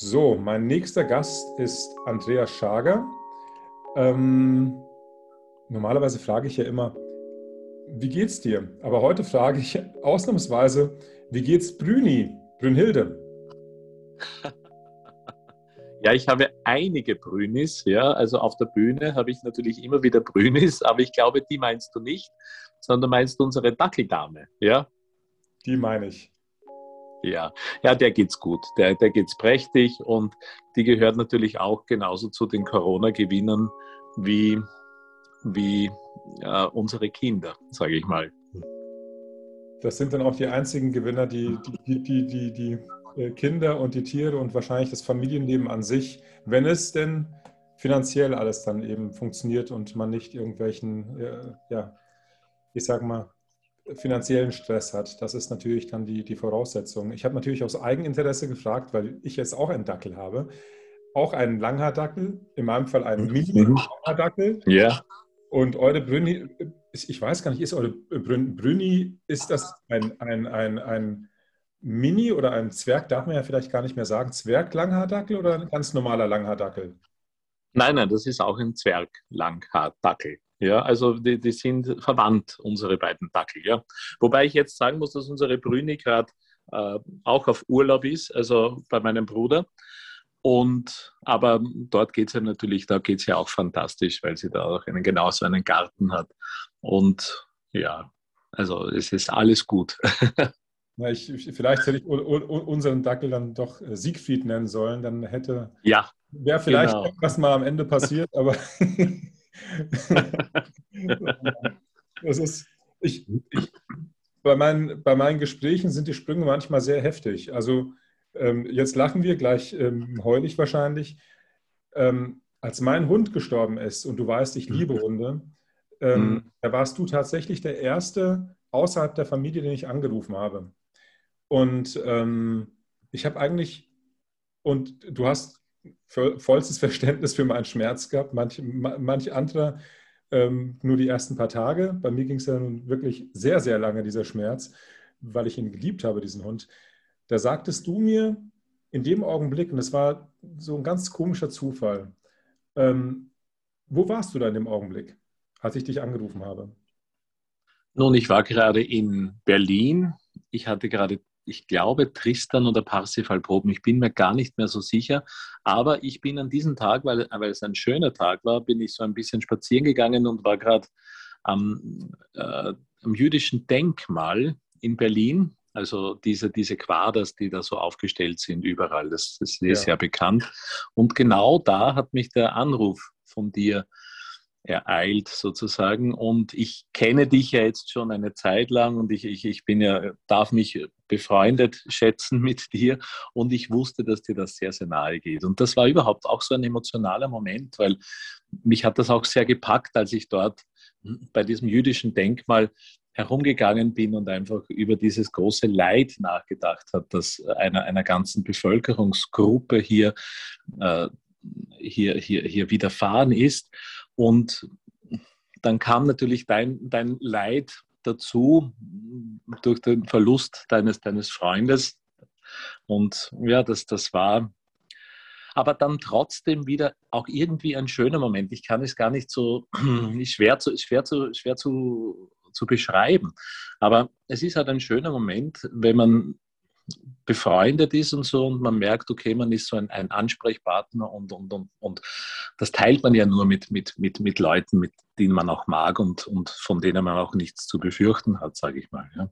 So, mein nächster Gast ist Andreas Schager. Ähm, normalerweise frage ich ja immer, wie geht's dir? Aber heute frage ich ausnahmsweise, wie geht's Brüni, Brünnhilde? Ja, ich habe einige Brünis, ja. Also auf der Bühne habe ich natürlich immer wieder Brünis, aber ich glaube, die meinst du nicht, sondern meinst du unsere Dackeldame, ja? Die meine ich. Ja, ja, der geht's gut. Der, der geht's prächtig und die gehört natürlich auch genauso zu den Corona-Gewinnern wie, wie äh, unsere Kinder, sage ich mal. Das sind dann auch die einzigen Gewinner, die, die, die, die, die, äh, Kinder und die Tiere und wahrscheinlich das Familienleben an sich, wenn es denn finanziell alles dann eben funktioniert und man nicht irgendwelchen, äh, ja, ich sag mal, finanziellen Stress hat. Das ist natürlich dann die, die Voraussetzung. Ich habe natürlich aus Eigeninteresse gefragt, weil ich jetzt auch einen Dackel habe. Auch einen Langhaardackel, in meinem Fall einen mhm. Mini-Langhaardackel. Ja. Und eure Brünni, ich weiß gar nicht, ist eure Brünni, ist das ein, ein, ein, ein Mini oder ein Zwerg, darf man ja vielleicht gar nicht mehr sagen, Zwerg-Langhaardackel oder ein ganz normaler Langhaardackel? Nein, nein, das ist auch ein Zwerg-Langhaardackel. Ja, also die, die sind verwandt, unsere beiden Dackel. Ja. Wobei ich jetzt sagen muss, dass unsere Brüni gerade äh, auch auf Urlaub ist, also bei meinem Bruder. Und aber dort geht es ja natürlich, da geht es ja auch fantastisch, weil sie da auch einen genauso einen Garten hat. Und ja, also es ist alles gut. Na, ich, vielleicht hätte ich unseren Dackel dann doch äh, Siegfried nennen sollen, dann hätte ja, wäre vielleicht genau. was mal am Ende passiert, aber das ist, ich, ich, bei, meinen, bei meinen Gesprächen sind die Sprünge manchmal sehr heftig. Also ähm, jetzt lachen wir gleich ähm, heulig wahrscheinlich. Ähm, als mein Hund gestorben ist, und du weißt, ich liebe mhm. Hunde, ähm, mhm. da warst du tatsächlich der Erste außerhalb der Familie, den ich angerufen habe. Und ähm, ich habe eigentlich, und du hast vollstes Verständnis für meinen Schmerz gehabt. Manch, manch anderer ähm, nur die ersten paar Tage. Bei mir ging es ja nun wirklich sehr, sehr lange, dieser Schmerz, weil ich ihn geliebt habe, diesen Hund. Da sagtest du mir in dem Augenblick, und es war so ein ganz komischer Zufall, ähm, wo warst du da in dem Augenblick, als ich dich angerufen habe? Nun, ich war gerade in Berlin. Ich hatte gerade ich glaube, Tristan oder Parsifal proben. Ich bin mir gar nicht mehr so sicher. Aber ich bin an diesem Tag, weil, weil es ein schöner Tag war, bin ich so ein bisschen spazieren gegangen und war gerade am, äh, am jüdischen Denkmal in Berlin. Also diese, diese Quaders, die da so aufgestellt sind überall, das, das ist ja. sehr bekannt. Und genau da hat mich der Anruf von dir ereilt sozusagen. Und ich kenne dich ja jetzt schon eine Zeit lang und ich, ich, ich bin ja, darf mich befreundet schätzen mit dir und ich wusste, dass dir das sehr, sehr nahe geht. Und das war überhaupt auch so ein emotionaler Moment, weil mich hat das auch sehr gepackt, als ich dort bei diesem jüdischen Denkmal herumgegangen bin und einfach über dieses große Leid nachgedacht habe, das einer, einer ganzen Bevölkerungsgruppe hier, äh, hier, hier, hier widerfahren ist. Und dann kam natürlich dein, dein Leid dazu durch den Verlust deines, deines Freundes. Und ja, das, das war aber dann trotzdem wieder auch irgendwie ein schöner Moment. Ich kann es gar nicht so schwer zu, schwer zu, schwer zu, zu beschreiben. Aber es ist halt ein schöner Moment, wenn man befreundet ist und so und man merkt, okay, man ist so ein, ein Ansprechpartner und, und, und, und das teilt man ja nur mit, mit, mit, mit Leuten, mit denen man auch mag und, und von denen man auch nichts zu befürchten hat, sage ich mal. Ja.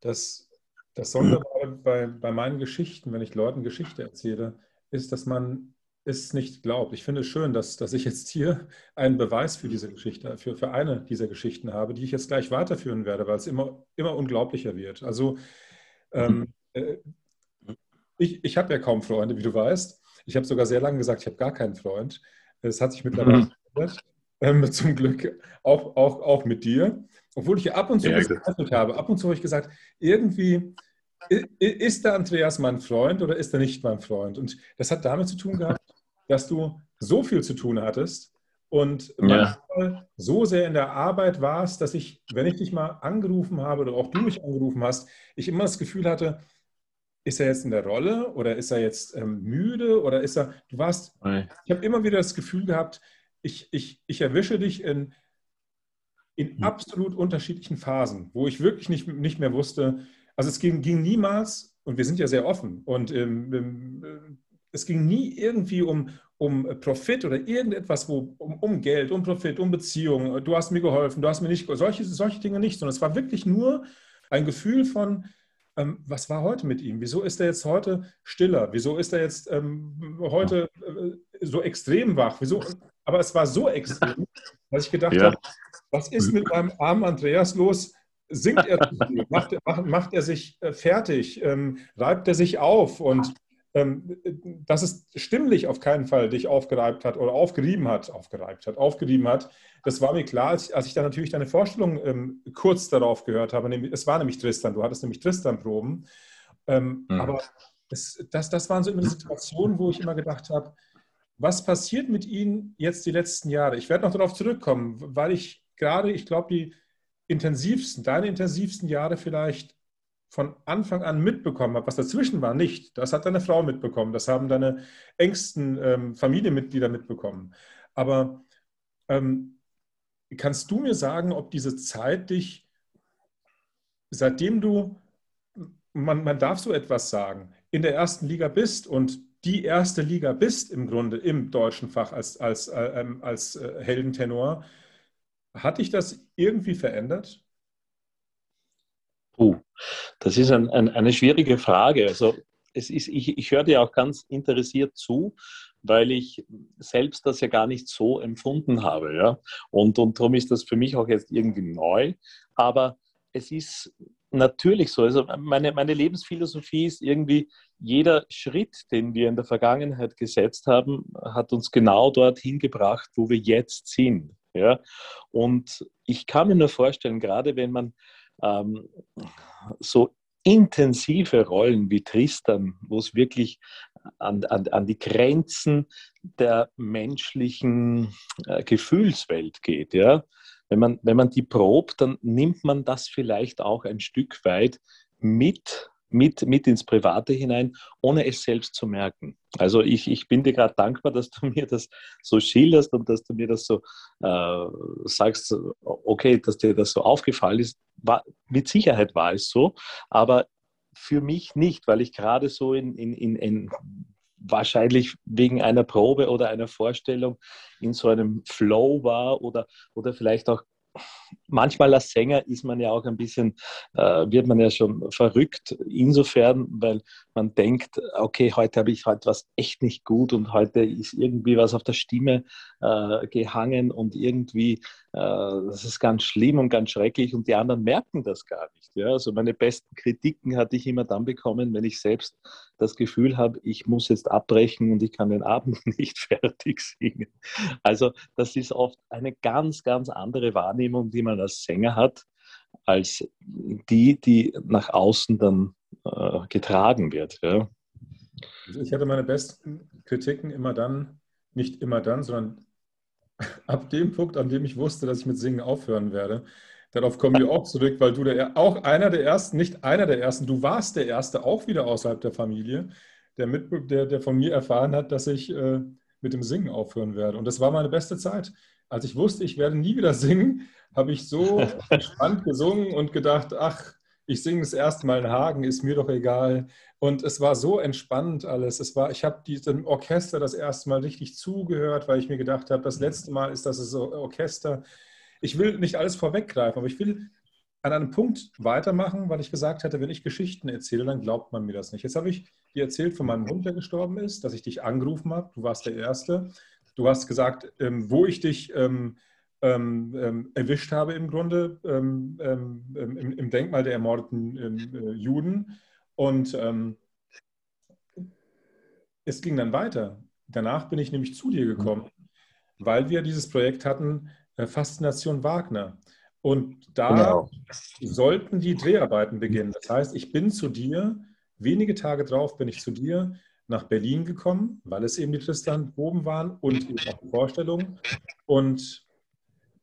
Das, das Sonderbare bei, bei meinen Geschichten, wenn ich Leuten Geschichte erzähle, ist, dass man es nicht glaubt. Ich finde es schön, dass, dass ich jetzt hier einen Beweis für diese Geschichte, für, für eine dieser Geschichten habe, die ich jetzt gleich weiterführen werde, weil es immer, immer unglaublicher wird. Also ähm, äh, ich, ich habe ja kaum Freunde, wie du weißt. Ich habe sogar sehr lange gesagt, ich habe gar keinen Freund. Es hat sich mittlerweile mhm. verändert. Ähm, zum Glück auch, auch, auch mit dir. Obwohl ich ja ab und zu ja, gezweifelt habe. Ab und zu habe ich gesagt, irgendwie ist der Andreas mein Freund oder ist er nicht mein Freund? Und das hat damit zu tun gehabt, dass du so viel zu tun hattest und ja. manchmal so sehr in der Arbeit warst, dass ich, wenn ich dich mal angerufen habe oder auch du mich angerufen hast, ich immer das Gefühl hatte, ist er jetzt in der Rolle oder ist er jetzt ähm, müde oder ist er, du warst, Nein. ich habe immer wieder das Gefühl gehabt, ich, ich, ich erwische dich in, in hm. absolut unterschiedlichen Phasen, wo ich wirklich nicht, nicht mehr wusste, also es ging, ging niemals, und wir sind ja sehr offen, und ähm, ähm, es ging nie irgendwie um, um Profit oder irgendetwas, wo, um, um, Geld, um Profit, um Beziehungen, du hast mir geholfen, du hast mir nicht, solche, solche Dinge nicht, sondern es war wirklich nur ein Gefühl von, ähm, was war heute mit ihm? Wieso ist er jetzt heute stiller? Wieso ist er jetzt ähm, heute äh, so extrem wach? Wieso? Aber es war so extrem, dass ich gedacht ja. habe, was ist mit meinem armen Andreas los? Singt er zu viel? Macht, macht, macht er sich äh, fertig? Ähm, reibt er sich auf? Und dass es stimmlich auf keinen Fall dich aufgereibt hat oder aufgerieben hat, aufgereibt hat, aufgerieben hat, das war mir klar, als, ich dann natürlich deine Vorstellung ähm, kurz darauf gehört habe. Es war nämlich Tristan, du hattest nämlich Tristan-Proben. Ähm, mhm. Aber es, das, das waren so immer Situationen, wo ich immer gedacht habe, was passiert mit Ihnen jetzt die letzten Jahre? Ich werde noch darauf zurückkommen, weil ich gerade, ich glaube, die intensivsten, deine intensivsten Jahre vielleicht von Anfang an mitbekommen habe, was dazwischen war, nicht. Das hat deine Frau mitbekommen, das haben deine engsten ähm, Familienmitglieder mitbekommen. Aber ähm, kannst du mir sagen, ob diese Zeit dich, seitdem du, man, man darf so etwas sagen, in der ersten Liga bist und die erste Liga bist im Grunde im deutschen Fach als, als, äh, ähm, als äh, Heldentenor, hat dich das irgendwie verändert? Puh, das ist ein, ein, eine schwierige Frage. Also es ist, ich, ich höre dir auch ganz interessiert zu, weil ich selbst das ja gar nicht so empfunden habe. Ja? Und, und darum ist das für mich auch jetzt irgendwie neu. Aber es ist natürlich so. Also meine, meine Lebensphilosophie ist irgendwie, jeder Schritt, den wir in der Vergangenheit gesetzt haben, hat uns genau dorthin gebracht, wo wir jetzt sind. Ja? Und ich kann mir nur vorstellen, gerade wenn man ähm, so intensive Rollen wie Tristan, wo es wirklich an, an, an die Grenzen der menschlichen äh, Gefühlswelt geht. Ja? Wenn, man, wenn man die probt, dann nimmt man das vielleicht auch ein Stück weit mit mit, mit ins Private hinein, ohne es selbst zu merken. Also ich, ich bin dir gerade dankbar, dass du mir das so schilderst und dass du mir das so äh, sagst, okay, dass dir das so aufgefallen ist. War, mit Sicherheit war es so, aber für mich nicht, weil ich gerade so in, in, in, in wahrscheinlich wegen einer Probe oder einer Vorstellung in so einem Flow war oder, oder vielleicht auch manchmal als Sänger ist man ja auch ein bisschen, äh, wird man ja schon verrückt, insofern, weil man denkt, okay, heute habe ich heute was echt nicht gut und heute ist irgendwie was auf der Stimme äh, gehangen und irgendwie, äh, das ist ganz schlimm und ganz schrecklich und die anderen merken das gar nicht. Ja? Also meine besten Kritiken hatte ich immer dann bekommen, wenn ich selbst das Gefühl habe, ich muss jetzt abbrechen und ich kann den Abend nicht fertig singen. Also das ist oft eine ganz, ganz andere Wahrnehmung, die man als Sänger hat, als die, die nach außen dann äh, getragen wird. Ja. Ich hatte meine besten Kritiken immer dann, nicht immer dann, sondern ab dem Punkt, an dem ich wusste, dass ich mit Singen aufhören werde. Darauf kommen wir auch zurück, weil du der, auch einer der ersten, nicht einer der ersten, du warst der Erste, auch wieder außerhalb der Familie, der, mit, der, der von mir erfahren hat, dass ich äh, mit dem Singen aufhören werde. Und das war meine beste Zeit. Als ich wusste, ich werde nie wieder singen, habe ich so entspannt gesungen und gedacht, ach, ich singe das erste Mal in Hagen, ist mir doch egal. Und es war so entspannend alles. Es war, ich habe diesem Orchester das erste Mal richtig zugehört, weil ich mir gedacht habe, das letzte Mal ist das Orchester. Ich will nicht alles vorweggreifen, aber ich will an einem Punkt weitermachen, weil ich gesagt hatte, wenn ich Geschichten erzähle, dann glaubt man mir das nicht. Jetzt habe ich dir erzählt von meinem Hund, der gestorben ist, dass ich dich angerufen habe. Du warst der Erste. Du hast gesagt, ähm, wo ich dich ähm, ähm, ähm, erwischt habe im Grunde ähm, ähm, im, im, Denkmal der ermordeten äh, Juden. Und es ging dann weiter. Danach bin ich nämlich zu dir gekommen, weil wir dieses Projekt hatten, äh, Faszination Wagner. Und da genau. sollten die Dreharbeiten beginnen. Das heißt, ich bin zu dir, wenige Tage drauf bin ich zu dir nach Berlin gekommen, weil es eben die Tristan-Proben waren und eben auch die Vorstellung. Und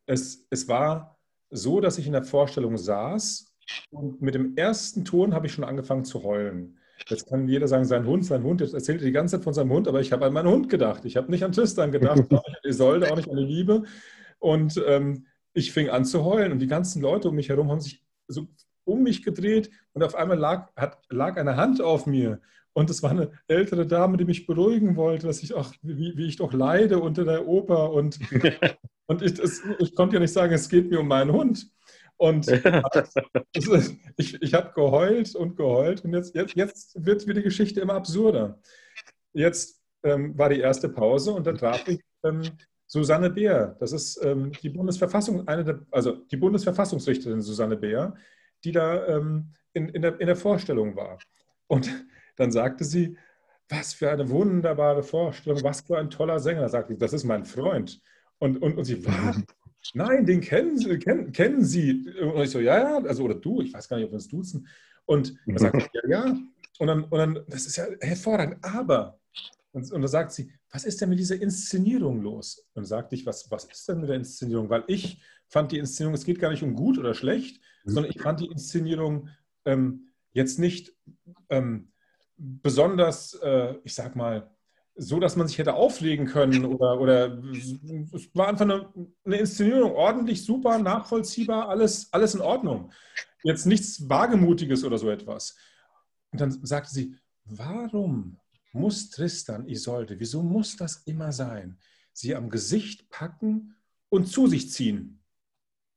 es, es war so, dass ich in der Vorstellung saß und mit dem ersten Ton habe ich schon angefangen zu heulen. Jetzt kann jeder sagen, sein Hund, sein Hund, jetzt erzählt er die ganze Zeit von seinem Hund, aber ich habe an meinen Hund gedacht. Ich habe nicht an Tristan gedacht, auch nicht an Isolde, auch nicht an die Liebe. Und ähm, ich fing an zu heulen und die ganzen Leute um mich herum haben sich so um mich gedreht und auf einmal lag, hat, lag eine Hand auf mir. Und es war eine ältere Dame, die mich beruhigen wollte, dass ich auch, wie, wie ich doch leide unter der Oper. Und, und ich, es, ich konnte ja nicht sagen, es geht mir um meinen Hund. Und ich, ich habe geheult und geheult. Und jetzt, jetzt, jetzt wird die Geschichte immer absurder. Jetzt ähm, war die erste Pause und dann traf ich ähm, Susanne Beer. Das ist ähm, die Bundesverfassung, eine der, also die Bundesverfassungsrichterin Susanne Beer, die da ähm, in, in, der, in der Vorstellung war. Und dann sagte sie, was für eine wunderbare Vorstellung, was für ein toller Sänger. Da sagte sie, das ist mein Freund. Und, und, und sie, was? Nein, den kennen Sie, kennen, kennen Sie. Und ich so, ja, ja, also oder du, ich weiß gar nicht, ob wir uns duzen. Und er sagt, ja, ja. Und dann, und dann, das ist ja hervorragend, aber, und, und dann sagt sie, was ist denn mit dieser Inszenierung los? Und sagte ich, was, was ist denn mit der Inszenierung? Weil ich fand die Inszenierung, es geht gar nicht um gut oder schlecht, sondern ich fand die Inszenierung ähm, jetzt nicht ähm, besonders, äh, ich sag mal, so, dass man sich hätte auflegen können oder, oder es war einfach eine, eine, Inszenierung, ordentlich, super, nachvollziehbar, alles, alles in Ordnung. Jetzt nichts Wagemutiges oder so etwas. Und dann sagte sie, warum muss Tristan Isolde, wieso muss das immer sein? Sie am Gesicht packen und zu sich ziehen.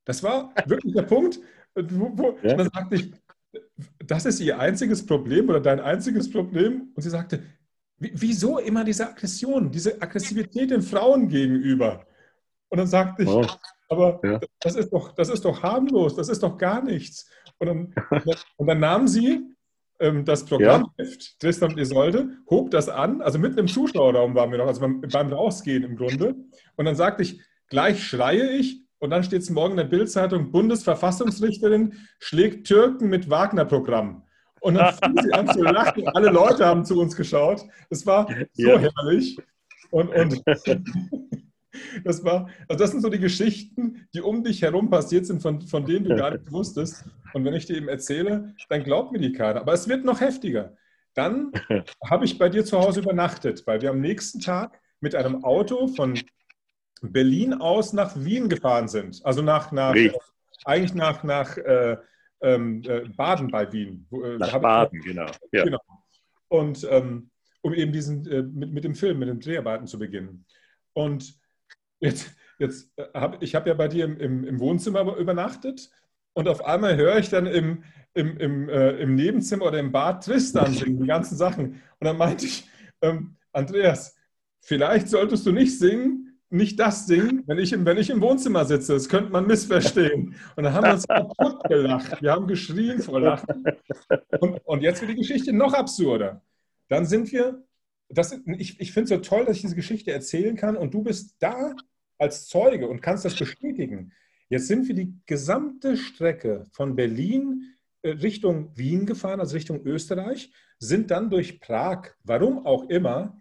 Das war wirklich der Punkt. Wo, wo, ja? Dann sagte ich, das ist ihr einziges Problem oder dein einziges Problem. Und sie sagte, wieso immer diese Aggression, diese Aggressivität den Frauen gegenüber? Und dann sagte ich, oh. aber ja. das, ist doch, das ist doch harmlos, das ist doch gar nichts. Und dann, und dann nahm sie ähm, das Programmheft, ja. Tristan und Isolde, hob das an, also mitten im Zuschauerraum waren wir noch, also beim, beim Rausgehen im Grunde. Und dann sagte ich, gleich schreie ich und dann steht es morgen in der Bildzeitung, Bundesverfassungsrichterin schlägt Türken mit Wagner-Programm. Und dann fing sie an zu lachen. Alle Leute haben zu uns geschaut. Es war so ja. herrlich. Und, und das war, also das sind so die Geschichten, die um dich herum passiert sind, von, von denen du gar nicht wusstest. Und wenn ich dir eben erzähle, dann glaubt mir die keiner. Aber es wird noch heftiger. Dann habe ich bei dir zu Hause übernachtet, weil wir am nächsten Tag mit einem Auto von Berlin aus nach Wien gefahren sind. Also nach, nach eigentlich nach, nach äh, ähm, äh, Baden bei Wien. Äh, nach Baden, genau. Ja. genau. Und ähm, um eben diesen, äh, mit, mit dem Film, mit den Dreharbeiten zu beginnen. Und jetzt, jetzt äh, habe ich habe ja bei dir im, im, im, Wohnzimmer übernachtet und auf einmal höre ich dann im, im, im, äh, im Nebenzimmer oder im Bad Tristan singen, die ganzen Sachen. Und dann meinte ich, ähm, Andreas, vielleicht solltest du nicht singen, nicht das singen, wenn ich, im, wenn ich im Wohnzimmer sitze. Das könnte man missverstehen. Und dann haben wir uns kaputt gelacht. Wir haben geschrien vor Lachen. Und, und jetzt wird die Geschichte noch absurder. Dann sind wir, das, ich, ich finde es so toll, dass ich diese Geschichte erzählen kann und du bist da als Zeuge und kannst das bestätigen. Jetzt sind wir die gesamte Strecke von Berlin äh, Richtung Wien gefahren, also Richtung Österreich, sind dann durch Prag, warum auch immer,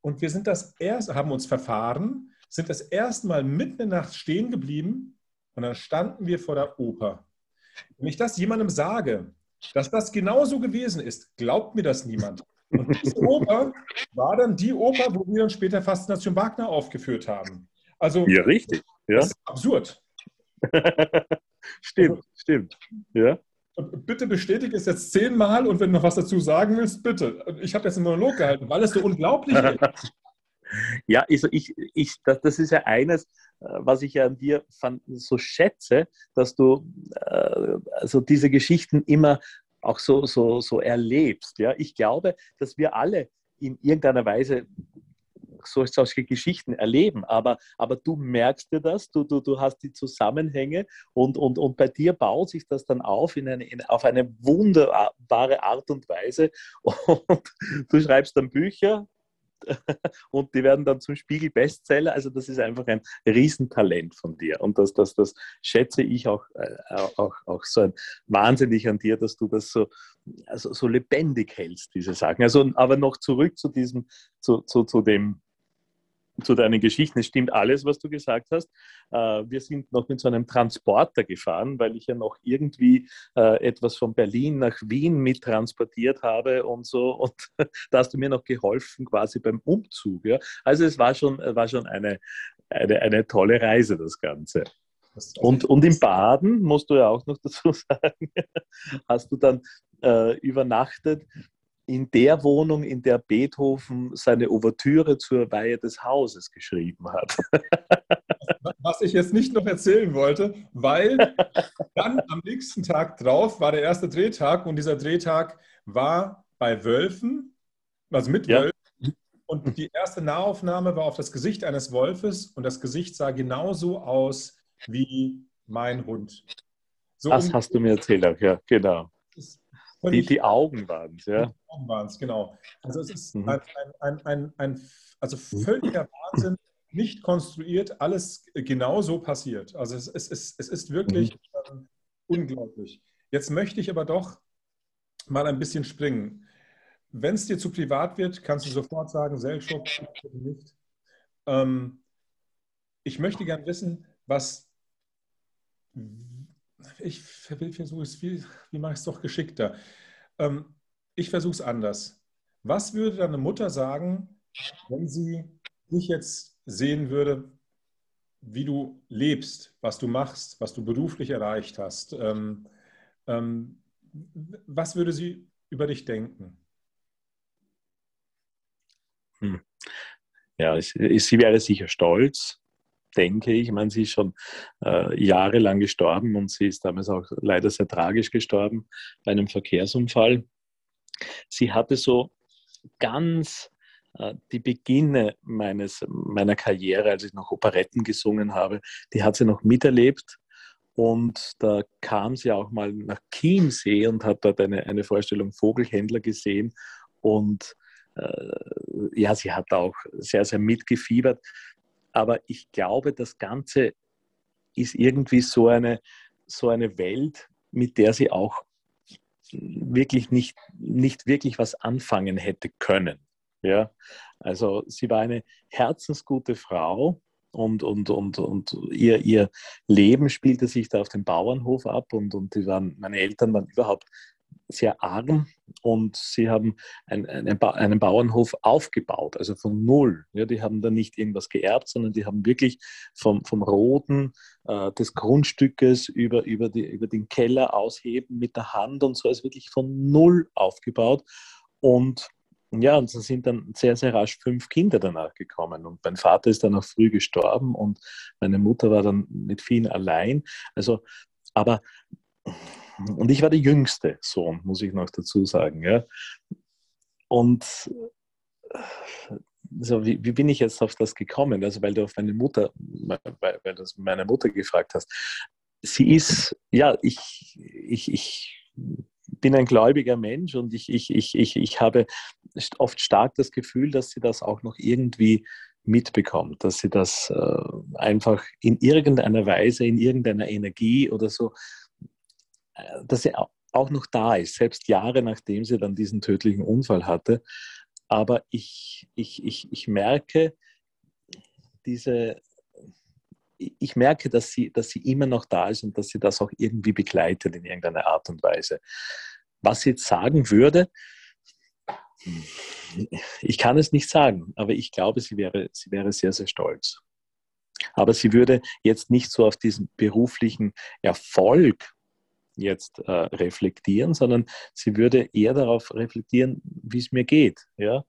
und wir sind das erst, haben uns verfahren, sind das erste Mal mitten in der Nacht stehen geblieben und dann standen wir vor der Oper. Wenn ich das jemandem sage, dass das genauso gewesen ist, glaubt mir das niemand. Und diese Oper war dann die Oper, wo wir dann später Faszination Wagner aufgeführt haben. Also, ja, richtig. Ja. Das ist absurd. stimmt, also, stimmt. Ja. Bitte bestätige es jetzt zehnmal und wenn du noch was dazu sagen willst, bitte. Ich habe jetzt einen Monolog gehalten, weil es so unglaublich ist. Ja, also ich, ich, das, ist ja eines, äh, was ich ja an dir so schätze, dass du äh, also diese Geschichten immer auch so, so, so erlebst. Ja? Ich glaube, dass wir alle in irgendeiner Weise solche Geschichten erleben, aber, aber du merkst dir das, du, du, du hast die Zusammenhänge und, und, und bei dir baut sich das dann auf in eine, in, auf eine wunderbare Art und Weise und du schreibst dann Bücher, und die werden dann zum Spiegel-Bestseller. Also das ist einfach ein Riesentalent von dir und das, das, das schätze ich auch, äh, auch, auch so ein, wahnsinnig an dir, dass du das so, also so lebendig hältst, diese Sachen. Also, aber noch zurück zu diesem, zu, zu, zu dem zu deinen Geschichten. Es stimmt alles, was du gesagt hast. Äh, wir sind noch mit so einem Transporter gefahren, weil ich ja noch irgendwie äh, etwas von Berlin nach Wien mittransportiert habe und so. Und da hast du mir noch geholfen, quasi beim Umzug. Also es war schon, war schon eine, eine, eine tolle Reise, das Ganze. Und, und im Baden, musst du ja auch noch dazu sagen, hast du dann äh, übernachtet in der Wohnung, in der Beethoven seine Ouvertüre zur Weihe des Hauses geschrieben hat. Was ich jetzt nicht noch erzählen wollte, weil dann am nächsten Tag drauf war der erste Drehtag und dieser Drehtag war bei Wölfen, also mit ja. Wölfen. Und die erste Nahaufnahme war auf das Gesicht eines Wolfes und das Gesicht sah genauso aus wie mein Hund. So das hast du mir erzählt, ja, genau. Die, die Augen waren es, ja. Die Augen waren es, genau. Also es ist mhm. ein, ein, ein, ein, also völliger Wahnsinn, nicht konstruiert, alles genau so passiert. Also es, es, es, es ist wirklich mhm. ähm, unglaublich. Jetzt möchte ich aber doch mal ein bisschen springen. Wenn es dir zu privat wird, kannst du sofort sagen, Selchuk, nicht. Ähm, ich möchte gern wissen, was ich versuche es, wie, wie mache ich es doch geschickter? Ähm, ich versuche es anders. Was würde deine Mutter sagen, wenn sie dich jetzt sehen würde, wie du lebst, was du machst, was du beruflich erreicht hast? Ähm, ähm, was würde sie über dich denken? Hm. Ja, sie wäre sicher stolz denke ich. Ich meine, sie ist schon äh, jahrelang gestorben und sie ist damals auch leider sehr tragisch gestorben bei einem Verkehrsunfall. Sie hatte so ganz äh, die Beginne meines, meiner Karriere, als ich noch Operetten gesungen habe, die hat sie noch miterlebt. Und da kam sie auch mal nach Chiemsee und hat dort eine, eine Vorstellung Vogelhändler gesehen. Und äh, ja, sie hat auch sehr, sehr mitgefiebert. Aber ich glaube, das Ganze ist irgendwie so eine, so eine Welt, mit der sie auch wirklich nicht, nicht wirklich was anfangen hätte können. Ja? Also sie war eine herzensgute Frau und, und, und, und ihr, ihr Leben spielte sich da auf dem Bauernhof ab und, und die waren, meine Eltern waren überhaupt sehr arm und sie haben ein, ba einen, Bauernhof aufgebaut, also von null. Ja, die haben da nicht irgendwas geerbt, sondern die haben wirklich vom, vom Roden äh, des Grundstückes über, über, die, über den Keller ausheben mit der Hand und so, ist wirklich von null aufgebaut. Und ja, und es sind dann sehr, sehr rasch fünf Kinder danach gekommen. Und mein Vater ist dann auch früh gestorben und meine Mutter war dann mit vielen allein. Also, aber und ich war der jüngste Sohn, muss ich noch dazu sagen. Ja. Und so, wie, wie, bin ich jetzt auf das gekommen? Also, weil du auf meine Mutter, weil, weil du meine Mutter gefragt hast. Sie ist, ja, ich, ich, ich bin ein gläubiger Mensch und ich, ich, ich, ich, ich habe oft stark das Gefühl, dass sie das auch noch irgendwie mitbekommt, dass sie das äh, einfach in irgendeiner Weise, in irgendeiner Energie oder so dass sie auch noch da ist, selbst Jahre nachdem sie dann diesen tödlichen Unfall hatte. Aber ich, ich, ich, ich merke diese, ich merke, dass sie, dass sie immer noch da ist und dass sie das auch irgendwie begleitet in irgendeiner Art und Weise. Was sie jetzt sagen würde, ich kann es nicht sagen, aber ich glaube, sie wäre, sie wäre sehr, sehr stolz. Aber sie würde jetzt nicht so auf diesen beruflichen Erfolg jetzt äh, reflektieren, sondern sie würde eher darauf reflektieren, wie es mir geht. Ja?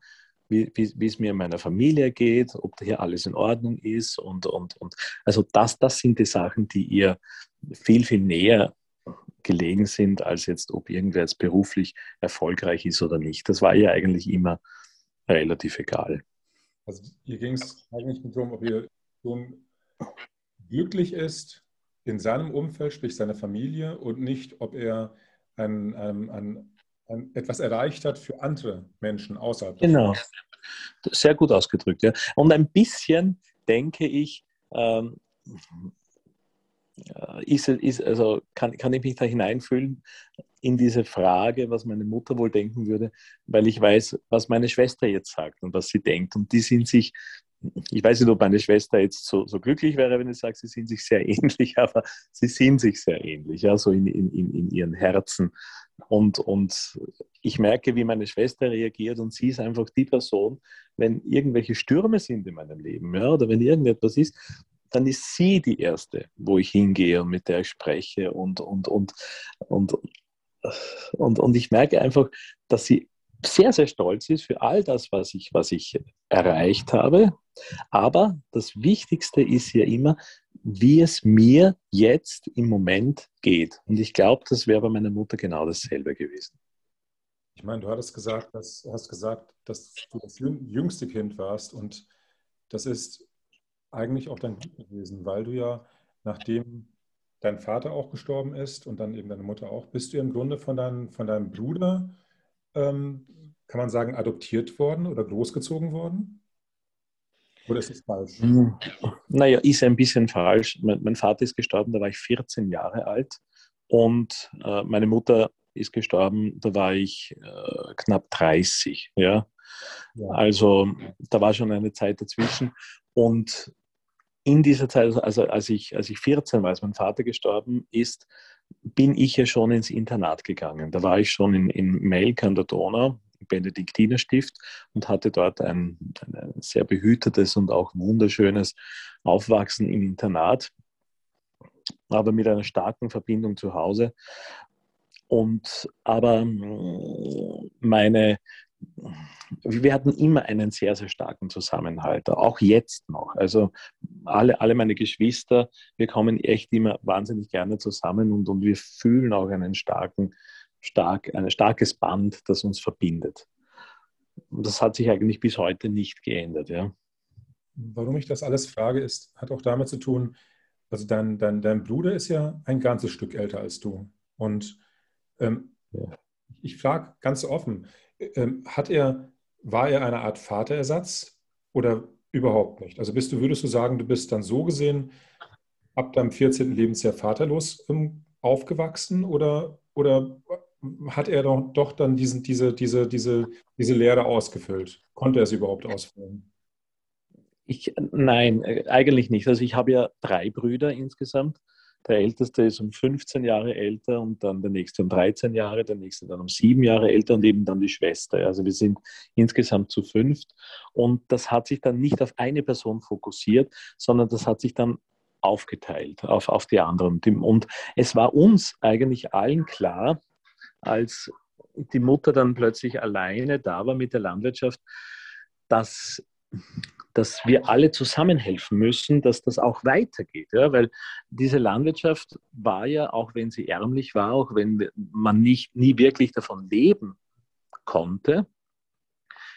Wie, es mir in meiner Familie geht, ob hier alles in Ordnung ist und, und, und. Also das, das sind die Sachen, die ihr viel, viel näher gelegen sind, als jetzt, ob irgendwer jetzt beruflich erfolgreich ist oder nicht. Das war ihr eigentlich immer relativ egal. Also hier ging es eigentlich darum, ob ihr glücklich ist in seinem Umfeld, sprich seiner Familie, und nicht, ob er ein, ein, ein, ein etwas erreicht hat für andere Menschen außerhalb. Genau, sehr gut ausgedrückt. Ja. Und ein bisschen denke ich, ähm, äh, ist, ist, also kann, kann ich mich da hineinfühlen in diese Frage, was meine Mutter wohl denken würde, weil ich weiß, was meine Schwester jetzt sagt und was sie denkt. Und die sind sich ich weiß nicht, ob meine Schwester jetzt so, so glücklich wäre, wenn ich sage, sie sind sich sehr ähnlich, aber sie sind sich sehr ähnlich, ja, so in, in, in ihren Herzen. Und, und ich merke, wie meine Schwester reagiert und sie ist einfach die Person, wenn irgendwelche Stürme sind in meinem Leben, ja, oder wenn irgendetwas ist, dann ist sie die Erste, wo ich hingehe und mit der ich spreche und, und, und, und, und, und ich merke einfach, dass sie sehr, sehr stolz ist für all das, was ich, was ich erreicht habe. Aber das Wichtigste ist ja immer, wie es mir jetzt im Moment geht. Und ich glaube, das wäre bei meiner Mutter genau dasselbe gewesen. Ich meine, du hattest gesagt, dass, hast gesagt, dass du das jüngste Kind warst und das ist eigentlich auch dein Glück gewesen, weil du ja, nachdem dein Vater auch gestorben ist und dann eben deine Mutter auch, bist du im Grunde von, dein, von deinem Bruder ähm, kann man sagen, adoptiert worden oder großgezogen worden? Oder ist es falsch? Naja, ist ein bisschen falsch. Mein, mein, Vater ist gestorben, da war ich 14 Jahre alt. Und äh, meine Mutter ist gestorben, da war ich äh, knapp 30. Ja? ja? Also da war schon eine Zeit dazwischen. Und in dieser Zeit, also als ich, als ich 14 war, als mein Vater gestorben ist, bin ich ja schon ins Internat gegangen. Da war ich schon in, in Melk an der Donau, Benediktinerstift und hatte dort ein, ein sehr behütetes und auch wunderschönes Aufwachsen im Internat, aber mit einer starken Verbindung zu Hause. Und aber meine, wir hatten immer einen sehr, sehr starken Zusammenhalt, auch jetzt noch. Also alle, alle meine Geschwister, wir kommen echt immer wahnsinnig gerne zusammen und, und wir fühlen auch einen starken, stark, ein starkes Band, das uns verbindet. Das hat sich eigentlich bis heute nicht geändert. Ja. Warum ich das alles frage, ist, hat auch damit zu tun, also dein, dein, dein Bruder ist ja ein ganzes Stück älter als du. Und ähm, ja. ich frage ganz offen, hat er, war er eine Art Vaterersatz oder überhaupt nicht? Also bist du, würdest du sagen, du bist dann so gesehen ab deinem 14. Lebensjahr vaterlos ähm, aufgewachsen oder, oder hat er doch, doch dann diesen, diese, diese, diese, diese Lehre ausgefüllt? Konnte er sie überhaupt ausfüllen? Ich, nein, äh, eigentlich nicht. Also ich habe ja drei Brüder insgesamt. Der älteste ist um 15 Jahre älter und dann der nächste um 13 Jahre, der nächste dann um sieben Jahre älter und eben dann die Schwester. Also wir sind insgesamt zu fünft. Und das hat sich dann nicht auf eine Person fokussiert, sondern das hat sich dann aufgeteilt auf, auf die anderen. Und es war uns eigentlich allen klar, als die Mutter dann plötzlich alleine da war mit der Landwirtschaft, dass dass wir alle zusammenhelfen müssen, dass das auch weitergeht. Ja? Weil diese Landwirtschaft war ja, auch wenn sie ärmlich war, auch wenn man nicht, nie wirklich davon leben konnte,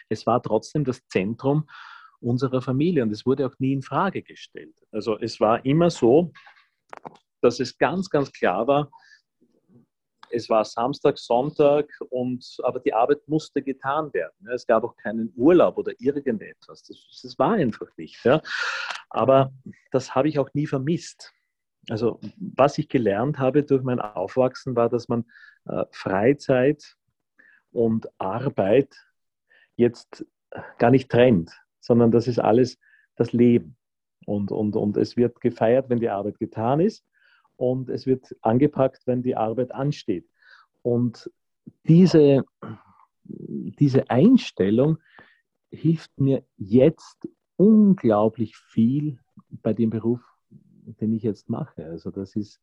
es war trotzdem das Zentrum unserer Familie und es wurde auch nie in Frage gestellt. Also es war immer so, dass es ganz, ganz klar war, es war Samstag, Sonntag, und, aber die Arbeit musste getan werden. Es gab auch keinen Urlaub oder irgendetwas. Das, das war einfach nicht. Ja. Aber das habe ich auch nie vermisst. Also was ich gelernt habe durch mein Aufwachsen war, dass man äh, Freizeit und Arbeit jetzt gar nicht trennt, sondern das ist alles das Leben. Und, und, und es wird gefeiert, wenn die Arbeit getan ist und es wird angepackt, wenn die Arbeit ansteht. Und diese, diese Einstellung hilft mir jetzt unglaublich viel bei dem Beruf, den ich jetzt mache. Also das ist,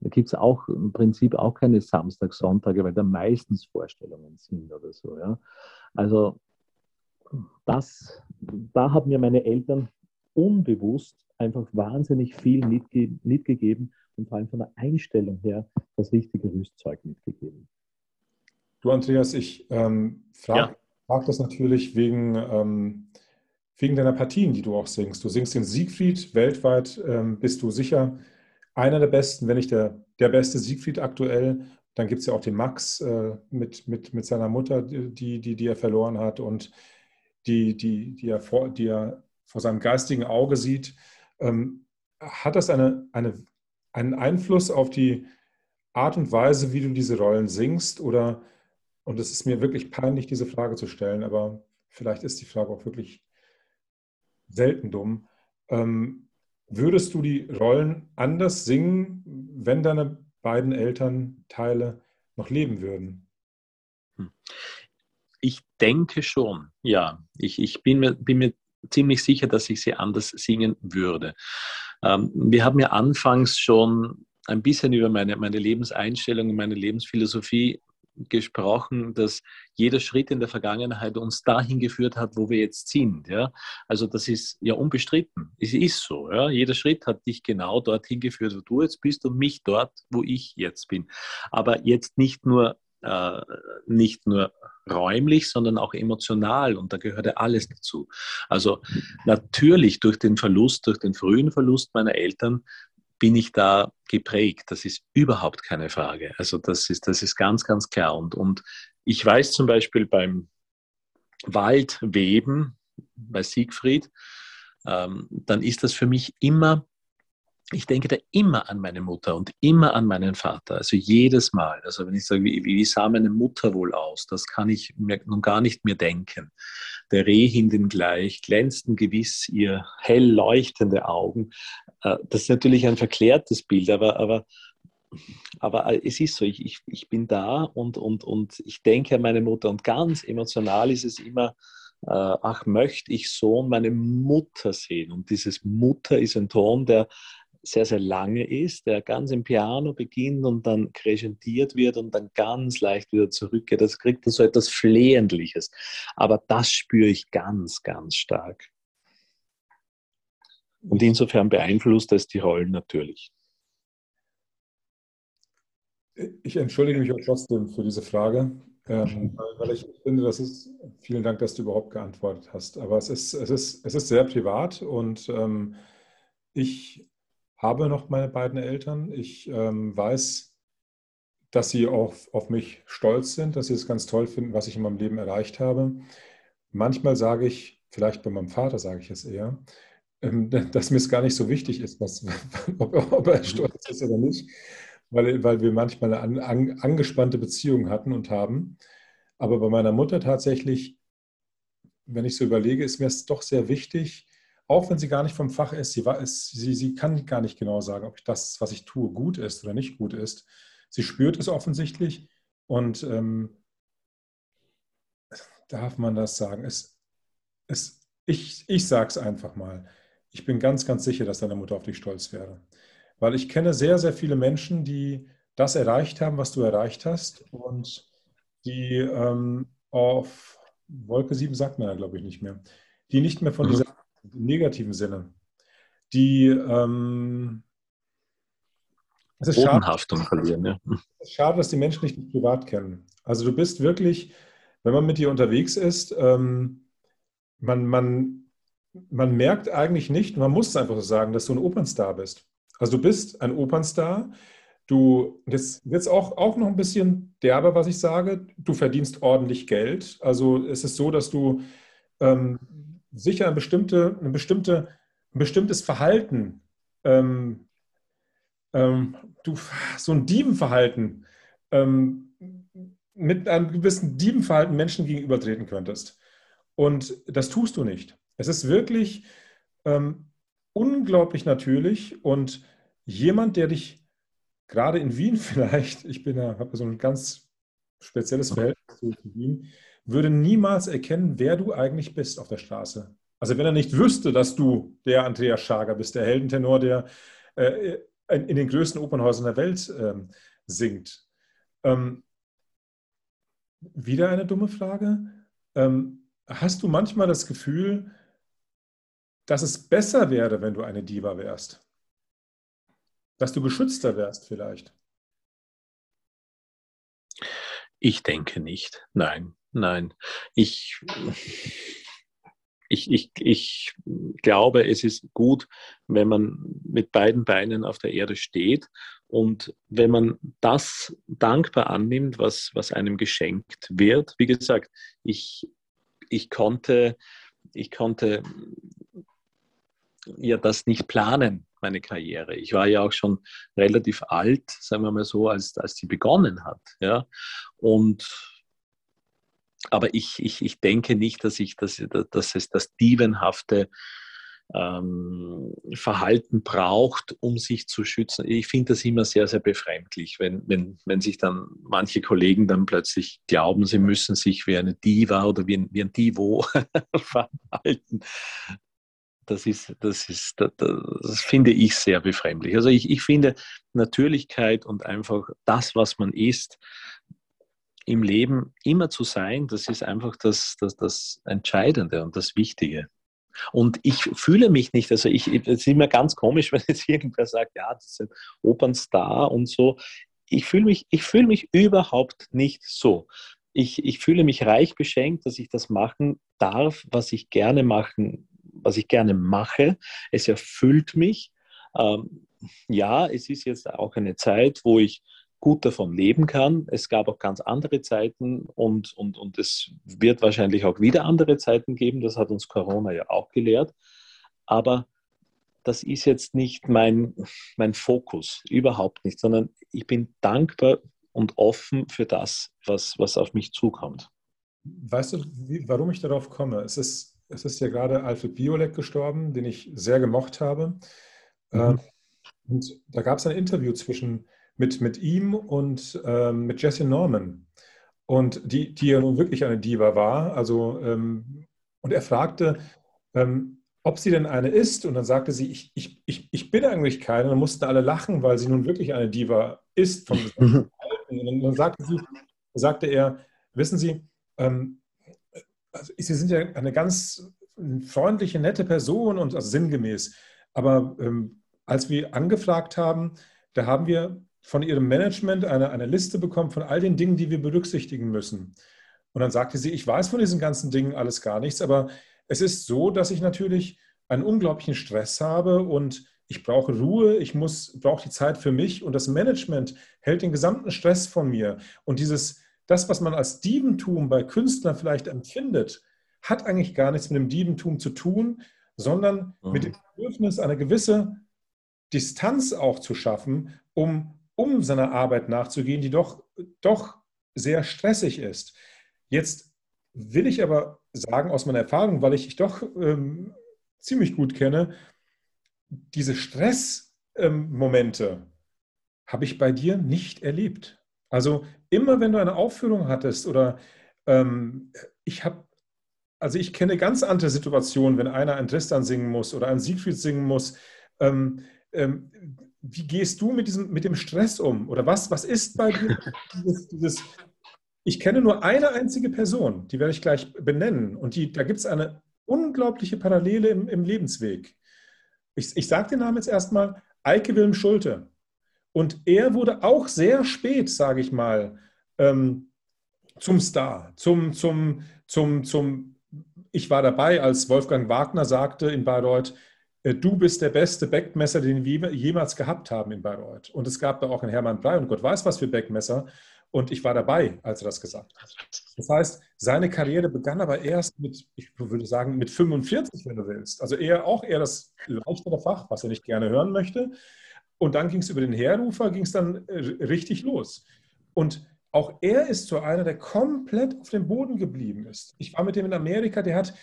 da gibt es auch im Prinzip auch keine Samstag, Sonntage, weil da meistens Vorstellungen sind oder so. Ja. Also das, da haben mir meine Eltern unbewusst einfach wahnsinnig viel mitge mitgegeben und vor allem von der Einstellung her das richtige Rüstzeug mitgegeben. Du, Andreas, ich ähm, frage ja. frag das natürlich wegen, ähm, wegen deiner Partien, die du auch singst. Du singst den Siegfried weltweit, ähm, bist du sicher einer der besten, wenn nicht der, der beste Siegfried aktuell. Dann gibt es ja auch den Max äh, mit, mit, mit seiner Mutter, die, die, die er verloren hat und die, die, die, er, vor, die er vor seinem geistigen Auge sieht. Ähm, hat das eine, eine, einen Einfluss auf die Art und Weise, wie du diese Rollen singst? Oder, und es ist mir wirklich peinlich, diese Frage zu stellen, aber vielleicht ist die Frage auch wirklich selten dumm. Ähm, würdest du die Rollen anders singen, wenn deine beiden Elternteile noch leben würden? Hm. Ich denke schon, ja. Ich, ich bin, mir, bin mir ziemlich sicher, dass ich sie anders singen würde. Ähm, wir haben ja anfangs schon ein bisschen über meine, meine Lebenseinstellung und meine Lebensphilosophie gesprochen, dass jeder Schritt in der Vergangenheit uns dahin geführt hat, wo wir jetzt sind. Ja? Also das ist ja unbestritten. Es ist so. Ja? Jeder Schritt hat dich genau dorthin geführt, wo du jetzt bist und mich dort, wo ich jetzt bin. Aber jetzt nicht nur, äh, nicht nur räumlich, sondern auch emotional und da gehört ja alles dazu. Also natürlich durch den Verlust, durch den frühen Verlust meiner Eltern bin ich da geprägt. Das ist überhaupt keine Frage. Also das ist, das ist ganz, ganz klar. Und, und ich weiß zum Beispiel beim Waldweben bei Siegfried, ähm, dann ist das für mich immer ich denke da immer an meine Mutter und immer an meinen Vater. Also jedes Mal. Also wenn ich sage, wie, wie sah meine Mutter wohl aus? Das kann ich mir nun gar nicht mehr denken. Der Rehhindin gleich, glänzten gewiss ihr hell leuchtende Augen. Äh, das ist natürlich ein verklärtes Bild, aber, aber, aber es ist so, ich, ich, ich bin da und, und, und ich denke an meine Mutter und ganz emotional ist es immer, äh, ach, möchte ich so meine Mutter sehen. Und dieses Mutter ist ein Ton, der sehr, sehr lange ist, der ganz im Piano beginnt und dann crescentiert wird und dann ganz leicht wieder zurückgeht. Das kriegt dann so etwas Flehentliches. Aber das spüre ich ganz, ganz stark. Und insofern beeinflusst es die Rollen natürlich. Ich entschuldige mich auch trotzdem für diese Frage, ähm, weil ich finde, das ist, vielen Dank, dass du überhaupt geantwortet hast. Aber es ist, es ist, es ist sehr privat und ähm, ich habe noch meine beiden Eltern. Ich ähm, weiß, dass sie auch auf mich stolz sind, dass sie es ganz toll finden, was ich in meinem Leben erreicht habe. Manchmal sage ich, vielleicht bei meinem Vater sage ich es eher, ähm, dass mir es gar nicht so wichtig ist, was, ob, ob, er stolz ist oder nicht, weil, weil wir manchmal eine an, an, angespannte Beziehung hatten und haben. Aber bei meiner Mutter tatsächlich, wenn ich so überlege, ist mir es doch sehr wichtig, auch wenn sie gar nicht vom Fach ist, sie, ist, sie, sie kann gar nicht genau sagen, ob das, was ich tue, gut ist oder nicht gut ist. Sie spürt es offensichtlich und ähm, darf man das sagen? Es, es, ich ich sage es einfach mal. Ich bin ganz, ganz sicher, dass deine Mutter auf dich stolz wäre. Weil ich kenne sehr, sehr viele Menschen, die das erreicht haben, was du erreicht hast und die ähm, auf Wolke 7 sagt man ja, glaube ich, nicht mehr, die nicht mehr von mhm. dieser negativen Sinne, die ähm, es ist Bodenhaftung verlieren. Ja. Es ist schade, dass die Menschen nicht privat kennen. Also du bist wirklich, wenn man mit dir unterwegs ist, ähm, man, man, man merkt eigentlich nicht, man muss es einfach so sagen, dass du ein Opernstar bist. Also du bist ein Opernstar. Du, jetzt wird auch, auch noch ein bisschen derber, was ich sage. Du verdienst ordentlich Geld. Also es ist so, dass du ähm, sicher eine bestimmte, eine bestimmte, ein bestimmtes Verhalten, ähm, ähm, du, so ein Diebenverhalten, ähm, mit einem gewissen Diebenverhalten Menschen gegenübertreten könntest. Und das tust du nicht. Es ist wirklich ähm, unglaublich natürlich und jemand, der dich gerade in Wien vielleicht, ich bin ja, habe so ein ganz spezielles Verhältnis zu Wien, würde niemals erkennen, wer du eigentlich bist auf der Straße. Also wenn er nicht wüsste, dass du der Andreas Schager bist, der Heldentenor, der äh, in, in, den größten Opernhäusern der Welt ähm, singt. Ähm, wieder eine dumme Frage. Ähm, hast du manchmal das Gefühl, dass es besser wäre, wenn du eine Diva wärst? Dass du geschützter wärst vielleicht? Ich denke nicht. Nein. Nein, ich, ich, ich, ich glaube, es ist gut, wenn man mit beiden Beinen auf der Erde steht und wenn man das dankbar annimmt, was, was einem geschenkt wird. Wie gesagt, ich, ich konnte, ich konnte ja das nicht planen, meine Karriere. Ich war ja auch schon relativ alt, sagen wir mal so, als, als sie begonnen hat. Ja? Und aber ich, ich, ich denke nicht, dass, ich, dass, dass es das Dievenhafte ähm, Verhalten braucht, um sich zu schützen. Ich finde das immer sehr, sehr befremdlich, wenn, wenn, wenn sich dann manche Kollegen dann plötzlich glauben, sie müssen sich wie eine Diva oder wie ein, wie ein Divo verhalten. Das ist, das ist, das, das, finde ich sehr befremdlich. Also ich, ich finde Natürlichkeit und einfach das, was man ist, im Leben immer zu sein, das ist einfach das, das, das Entscheidende und das Wichtige. Und ich fühle mich nicht, also ich, es ist immer ganz komisch, wenn jetzt irgendwer sagt, ja, das ist ein Opernstar und so. Ich fühle mich, ich fühle mich überhaupt nicht so. Ich, ich fühle mich reich beschenkt, dass ich das machen darf, was ich gerne machen, was ich gerne mache. Es erfüllt mich. Ähm, ja, es ist jetzt auch eine Zeit, wo ich gut davon leben kann. Es gab auch ganz andere Zeiten und, und, und es wird wahrscheinlich auch wieder andere Zeiten geben. Das hat uns Corona ja auch gelehrt. Aber das ist jetzt nicht mein, mein Fokus, überhaupt nicht, sondern ich bin dankbar und offen für das, was, was auf mich zukommt. Weißt du, wie, warum ich darauf komme? Es ist, es ist ja gerade Alfred Biolek gestorben, den ich sehr gemocht habe. Mhm. Ähm, und da gab es ein Interview zwischen mit, mit ihm und ähm, mit Jessie Norman. Und die, die ja nun wirklich eine Diva war. Also, ähm, und er fragte, ähm, ob sie denn eine ist. Und dann sagte sie, ich, ich, ich, ich bin eigentlich keine. Und dann mussten alle lachen, weil sie nun wirklich eine Diva ist. Von und dann sagte, sie, sagte er, wissen Sie, ähm, also Sie sind ja eine ganz freundliche, nette Person und also sinngemäß. Aber ähm, als wir angefragt haben, da haben wir von ihrem Management eine, eine Liste bekommen von all den Dingen, die wir berücksichtigen müssen. Und dann sagte sie, ich weiß von diesen ganzen Dingen alles gar nichts, aber es ist so, dass ich natürlich einen unglaublichen Stress habe und ich brauche Ruhe, ich muss, brauche die Zeit für mich und das Management hält den gesamten Stress von mir. Und dieses, das, was man als Diebentum bei Künstlern vielleicht empfindet, hat eigentlich gar nichts mit dem Diebentum zu tun, sondern mhm. mit dem Bedürfnis, eine gewisse Distanz auch zu schaffen, um um seiner Arbeit nachzugehen, die doch, doch sehr stressig ist. Jetzt will ich aber sagen aus meiner Erfahrung, weil ich dich doch ähm, ziemlich gut kenne, diese Stressmomente ähm, habe ich bei dir nicht erlebt. Also immer wenn du eine Aufführung hattest oder ähm, ich habe, also ich kenne ganz andere Situationen, wenn einer ein Tristan singen muss oder ein Siegfried singen muss. Ähm, ähm, wie gehst du mit, diesem, mit dem Stress um? Oder was, was ist bei dir dieses, dieses, ich kenne nur eine einzige Person, die werde ich gleich benennen. Und die, da gibt es eine unglaubliche Parallele im, im Lebensweg. Ich, ich sage den Namen jetzt erstmal, Eike Wilhelm Schulte. Und er wurde auch sehr spät, sage ich mal, ähm, zum Star, zum, zum, zum, zum, ich war dabei, als Wolfgang Wagner sagte in Bayreuth, du bist der beste Backmesser, den wir jemals gehabt haben in Bayreuth. Und es gab da auch einen Hermann Brey und Gott weiß was für Backmesser. Und ich war dabei, als er das gesagt hat. Das heißt, seine Karriere begann aber erst mit, ich würde sagen, mit 45, wenn du willst. Also eher auch eher das leichtere Fach, was er nicht gerne hören möchte. Und dann ging es über den Herrufer, ging es dann äh, richtig los. Und auch er ist so einer, der komplett auf dem Boden geblieben ist. Ich war mit dem in Amerika, der hat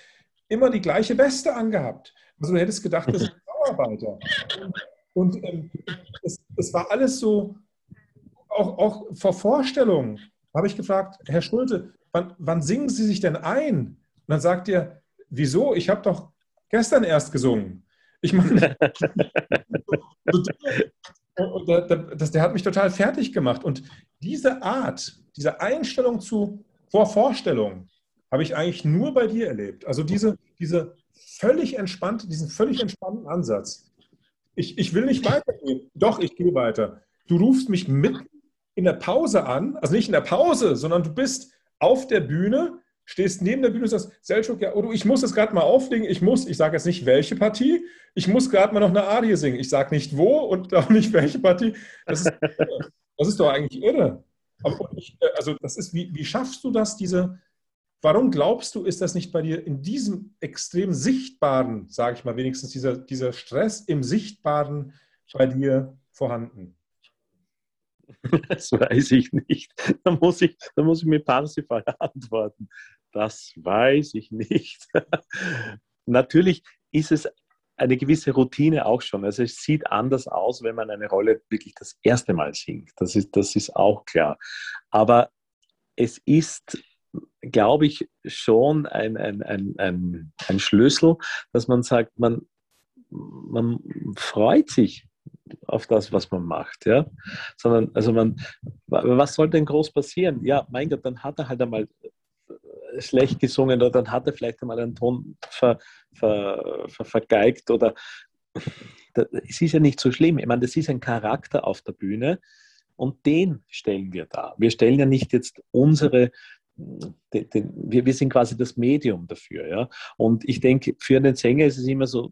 immer die gleiche Weste angehabt. Also du hättest gedacht, das ist ein Bauarbeiter. Und, und ähm, es, es, war alles so, auch, auch vor Vorstellungen habe ich gefragt, Herr Schulte, wann, wann singen Sie sich denn ein? Und dann sagt er, wieso? Ich habe doch gestern erst gesungen. Ich meine, das, der hat mich total fertig gemacht. Und diese Art, diese Einstellung zu Vorvorstellungen habe ich eigentlich nur bei dir erlebt. Also diese, diese völlig entspannt, diesen völlig entspannten Ansatz. Ich, ich will nicht weitergehen. Doch, ich gehe weiter. Du rufst mich mit in der Pause an, also nicht in der Pause, sondern du bist auf der Bühne, stehst neben der Bühne und sagst, Selchuk, ja, oder ich muss es gerade mal auflegen, ich muss, ich sage jetzt nicht welche Partie, ich muss gerade mal noch eine Arie singen. Ich sage nicht wo und auch nicht welche Partie. Das ist, das ist doch eigentlich irre. Aber ich, also das ist, wie, wie schaffst du das, diese, Warum glaubst du, ist das nicht bei dir in diesem extrem sichtbaren, sage ich mal wenigstens, dieser, dieser Stress im Sichtbaren bei dir vorhanden? Das weiß ich nicht. Da muss ich, da muss ich mit Parsifal antworten. Das weiß ich nicht. Natürlich ist es eine gewisse Routine auch schon. Also es sieht anders aus, wenn man eine Rolle wirklich das erste Mal singt. Das ist, das ist auch klar. Aber es ist, glaube ich, schon ein, ein, ein, ein, ein Schlüssel, dass man sagt, man, man freut sich auf das, was man macht, ja. Sondern, also man, was soll denn groß passieren? Ja, mein Gott, dann hat er halt einmal schlecht gesungen oder dann hat er vielleicht einmal einen Ton ver, ver, ver, vergeigt oder es ist ja nicht so schlimm. Ich meine, das ist ein Charakter auf der Bühne und den stellen wir da. Wir stellen ja nicht jetzt unsere, den, den, wir, wir sind quasi das Medium dafür. Ja? Und ich denke, für einen Sänger ist es immer so,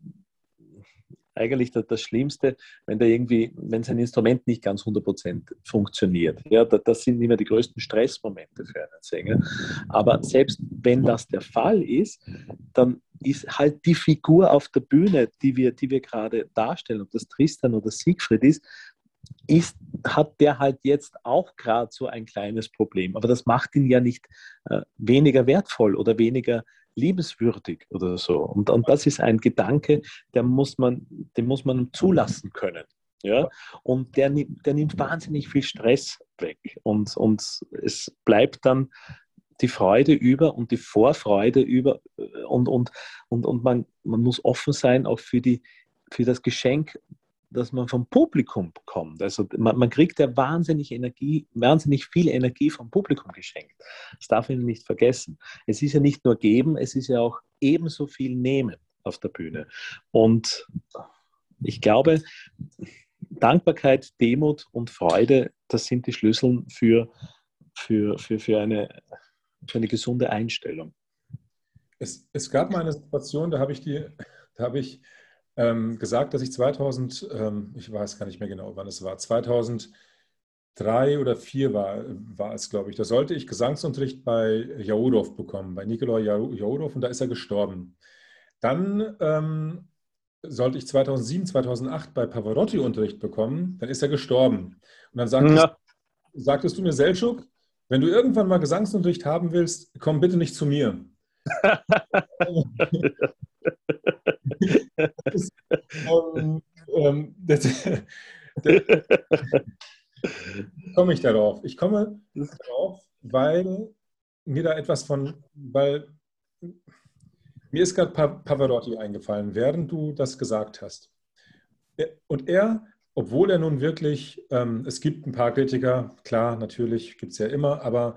eigentlich das, das Schlimmste, wenn da irgendwie, wenn sein Instrument nicht ganz 100% funktioniert. Ja, das sind immer die größten Stressmomente für einen Sänger. Aber selbst wenn das der Fall ist, dann ist halt die Figur auf der Bühne, die wir, die wir gerade darstellen, ob das Tristan oder Siegfried ist, ist, hat der halt jetzt auch gerade so ein kleines Problem. Aber das macht ihn ja nicht äh, weniger wertvoll oder weniger liebenswürdig oder so. Und, und das ist ein Gedanke, der muss man, den muss man zulassen können. Ja? Und der, der nimmt wahnsinnig viel Stress weg. Und, und es bleibt dann die Freude über und die Vorfreude über und, und, und, und man, man muss offen sein auch für, die, für das Geschenk, das man vom Publikum bekommt. Also man, man, kriegt ja wahnsinnig Energie, wahnsinnig viel Energie vom Publikum geschenkt. Das darf man nicht vergessen. Es ist ja nicht nur geben, es ist ja auch ebenso viel nehmen auf der Bühne. Und ich glaube, Dankbarkeit, Demut und Freude, das sind die Schlüssel für, für, für, für, eine, für eine gesunde Einstellung. Es, es gab mal eine Situation, da habe ich die, da habe ich ähm, gesagt, dass ich 2000, ähm, ich weiß gar nicht mehr genau, wann es war, 2003 oder 2004 war, war es, glaube ich. Da sollte ich Gesangsunterricht bei Jaudov bekommen, bei Nikolai Jaudov, und da ist er gestorben. Dann ähm, sollte ich 2007, 2008 bei Pavarotti Unterricht bekommen, dann ist er gestorben. Und dann sagtest, ja. sagtest du mir, Selchuk, wenn du irgendwann mal Gesangsunterricht haben willst, komm bitte nicht zu mir. um, ähm, das, das, komme ich darauf? Ich komme darauf, weil mir da etwas von, weil mir ist gerade Pavarotti eingefallen, während du das gesagt hast. Und er, obwohl er nun wirklich, ähm, es gibt ein paar Kritiker, klar, natürlich gibt es ja immer, aber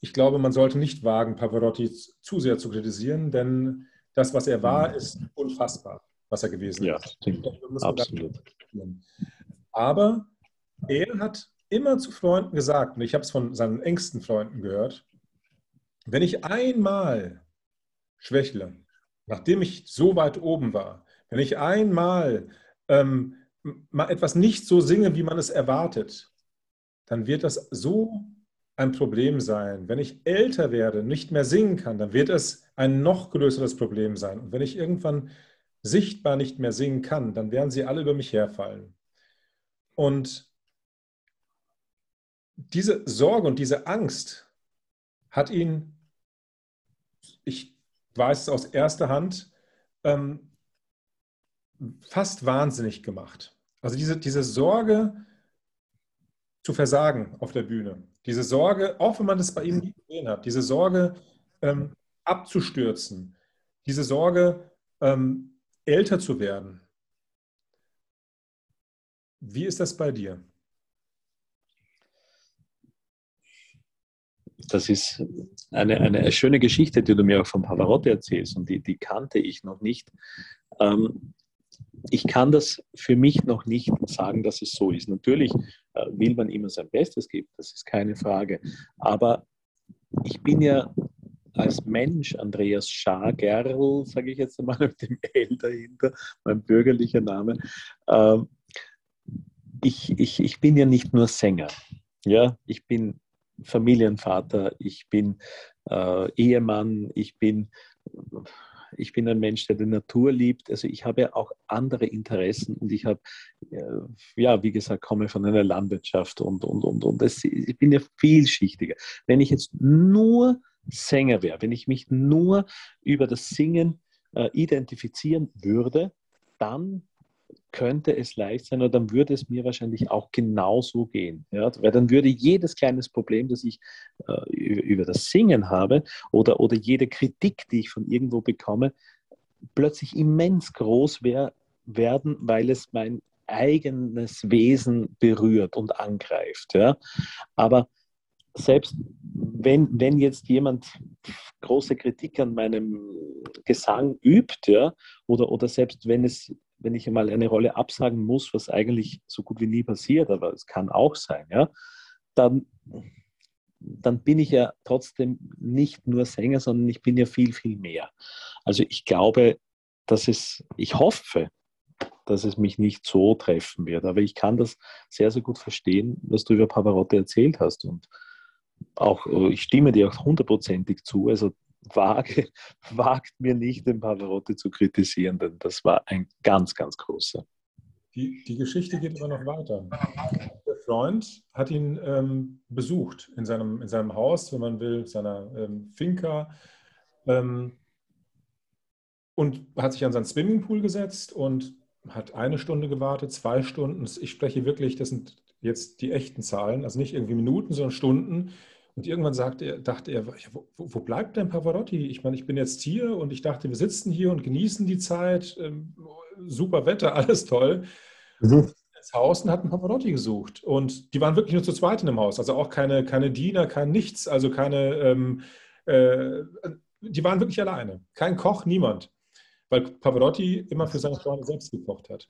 ich glaube, man sollte nicht wagen, Pavarotti zu sehr zu kritisieren, denn das, was er war, mhm. ist unfassbar, was er gewesen ja, ist. Ja, absolut. Aber er hat immer zu Freunden gesagt, und ich habe es von seinen engsten Freunden gehört, wenn ich einmal schwächle, nachdem ich so weit oben war, wenn ich einmal ähm, mal etwas nicht so singe, wie man es erwartet, dann wird das so ein Problem sein. Wenn ich älter werde, nicht mehr singen kann, dann wird es ein noch größeres Problem sein. Und wenn ich irgendwann sichtbar nicht mehr singen kann, dann werden sie alle über mich herfallen. Und diese Sorge und diese Angst hat ihn, ich weiß es aus erster Hand, ähm, fast wahnsinnig gemacht. Also diese, diese Sorge zu versagen auf der Bühne, diese Sorge, auch wenn man das bei ihm nie gesehen hat, diese Sorge ähm, abzustürzen, diese Sorge ähm, älter zu werden. Wie ist das bei dir? Das ist eine, eine schöne Geschichte, die du mir auch von Pavarotti erzählst und die, die kannte ich noch nicht. Ähm, ich kann das für mich noch nicht sagen, dass es so ist. Natürlich äh, will man immer sein Bestes geben, das ist keine Frage. Aber ich bin ja als Mensch, Andreas Schagerl, sage ich jetzt einmal mit dem L dahinter, mein bürgerlicher Name, ähm, ich, ich, ich bin ja nicht nur Sänger. Ja, ich bin Familienvater, ich bin äh, Ehemann, ich bin ich bin ein Mensch, der die Natur liebt. Also ich habe ja auch andere Interessen und ich habe, äh, ja, wie gesagt, komme von einer Landwirtschaft und, und, und, und das, ich bin ja vielschichtiger. Wenn ich jetzt nur Sänger wäre, wenn ich mich nur über das Singen äh, identifizieren würde, dann könnte es leicht sein oder dann würde es mir wahrscheinlich auch genauso gehen. Ja? Weil dann würde jedes kleines Problem, das ich äh, über das Singen habe oder, oder jede Kritik, die ich von irgendwo bekomme, plötzlich immens groß wär, werden, weil es mein eigenes Wesen berührt und angreift. Ja? Aber selbst wenn, wenn jetzt jemand große Kritik an meinem Gesang übt, ja, oder, oder selbst wenn es, wenn ich einmal eine Rolle absagen muss, was eigentlich so gut wie nie passiert, aber es kann auch sein, ja, dann, dann bin ich ja trotzdem nicht nur Sänger, sondern ich bin ja viel, viel mehr. Also ich glaube, dass es, ich hoffe, dass es mich nicht so treffen wird. Aber ich kann das sehr, sehr gut verstehen, was du über Pavarotti erzählt hast. Und auch, äh, ich stimme dir auch hundertprozentig zu. Also wage, wagt mir nicht, den Pavarotti zu kritisieren, denn das war ein ganz, ganz großer. Die, die Geschichte geht immer noch weiter. Der Freund hat ihn ähm, besucht in seinem, in seinem Haus, wenn man will, seiner ähm, Finca. Ähm, und hat sich an seinen Swimmingpool gesetzt und hat eine Stunde gewartet, zwei Stunden. Ich spreche wirklich, das sind jetzt die echten Zahlen, also nicht irgendwie Minuten, sondern Stunden. Und irgendwann sagte er, dachte er, wo, wo, bleibt denn Pavarotti? Ich meine, ich bin jetzt hier und ich dachte, wir sitzen hier und genießen die Zeit. Ähm, super Wetter, alles toll. Mhm. Das Haus und hatten Pavarotti gesucht. Und die waren wirklich nur zu zweit in dem Haus. Also auch keine, keine Diener, kein Nichts, also keine, ähm, äh, die waren wirklich alleine. Kein Koch, niemand weil Pavarotti immer für seine Freunde selbst gekocht hat.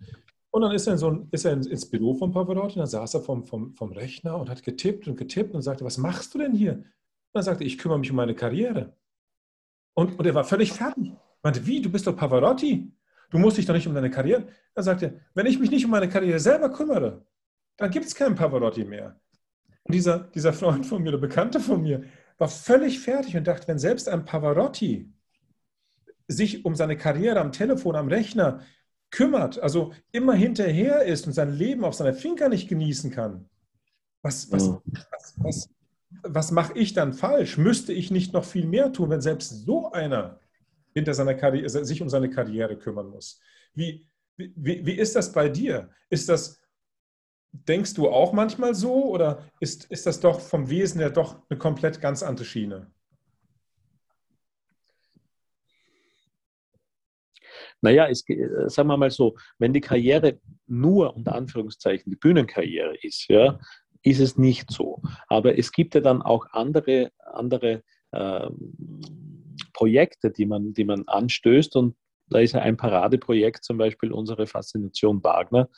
Und dann ist er, so ist er ins Büro von Pavarotti, dann saß er vom, vom, vom Rechner und hat getippt und getippt und sagte, was machst du denn hier? Und dann sagte ich kümmere mich um meine Karriere. Und, und er war völlig fertig. Er meinte, wie, du bist doch Pavarotti? Du musst dich doch nicht um deine Karriere. Er sagte, wenn ich mich nicht um meine Karriere selber kümmere, dann gibt es keinen Pavarotti mehr. Und dieser, dieser Freund von mir, der Bekannte von mir, war völlig fertig und dachte, wenn selbst ein Pavarotti sich um seine Karriere am Telefon, am Rechner kümmert, also immer hinterher ist und sein Leben auf seiner Finca nicht genießen kann, was, was, ja. was, was, was mache ich dann falsch? Müsste ich nicht noch viel mehr tun, wenn selbst so einer hinter seiner Karriere, sich um seine Karriere kümmern muss? Wie, wie, wie ist das bei dir? Ist das, denkst du auch manchmal so oder ist, ist das doch vom Wesen her doch eine komplett ganz andere Schiene? Naja, es, äh, sagen wir mal so, wenn die Karriere nur unter Anführungszeichen die Bühnenkarriere ist, ja, ist es nicht so. Aber es gibt ja dann auch andere, andere äh, Projekte, die man, die man anstößt. Und da ist ja ein Paradeprojekt zum Beispiel unsere Faszination Wagner,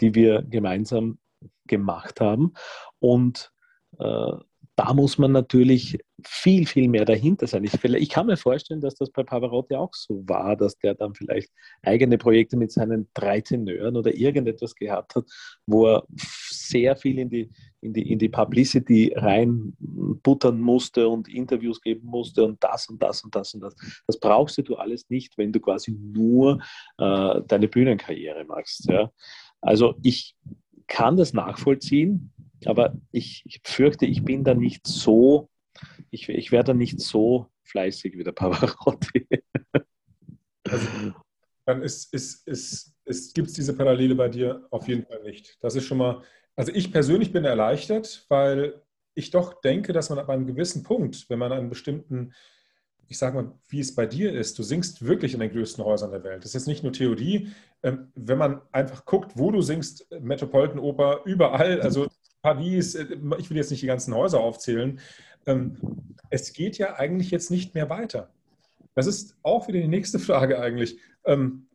die wir gemeinsam gemacht haben. Und äh, da muss man natürlich viel, viel mehr dahinter sein. Ich, ich, kann mir vorstellen, dass das bei Pavarotti auch so war, dass der dann vielleicht eigene Projekte mit seinen drei Tenören oder irgendetwas gehabt hat, wo er sehr viel in die, in die, in die Publicity reinbuttern musste und Interviews geben musste und das und das und das und das. Das brauchst du alles nicht, wenn du quasi nur äh, deine Bühnenkarriere machst. Ja? Also ich kann das nachvollziehen, aber ich, ich fürchte, ich bin da nicht so, ich, ich werde da nicht so fleißig wie der Pavarotti. Also, dann ist, ist, ist, ist, gibt es diese Parallele bei dir auf jeden Fall nicht. Das ist schon mal, also ich persönlich bin erleichtert, weil ich doch denke, dass man ab einem gewissen Punkt, wenn man einen bestimmten, ich sage mal, wie es bei dir ist, du singst wirklich in den größten Häusern der Welt. Das ist jetzt nicht nur Theorie. Ähm, wenn man einfach guckt, wo du singst, Metropolitan Oper, überall, also Paris, äh, ich will jetzt nicht die ganzen Häuser aufzählen. Ähm, es geht ja eigentlich jetzt nicht mehr weiter. Das ist auch wieder die nächste Frage eigentlich. Ähm,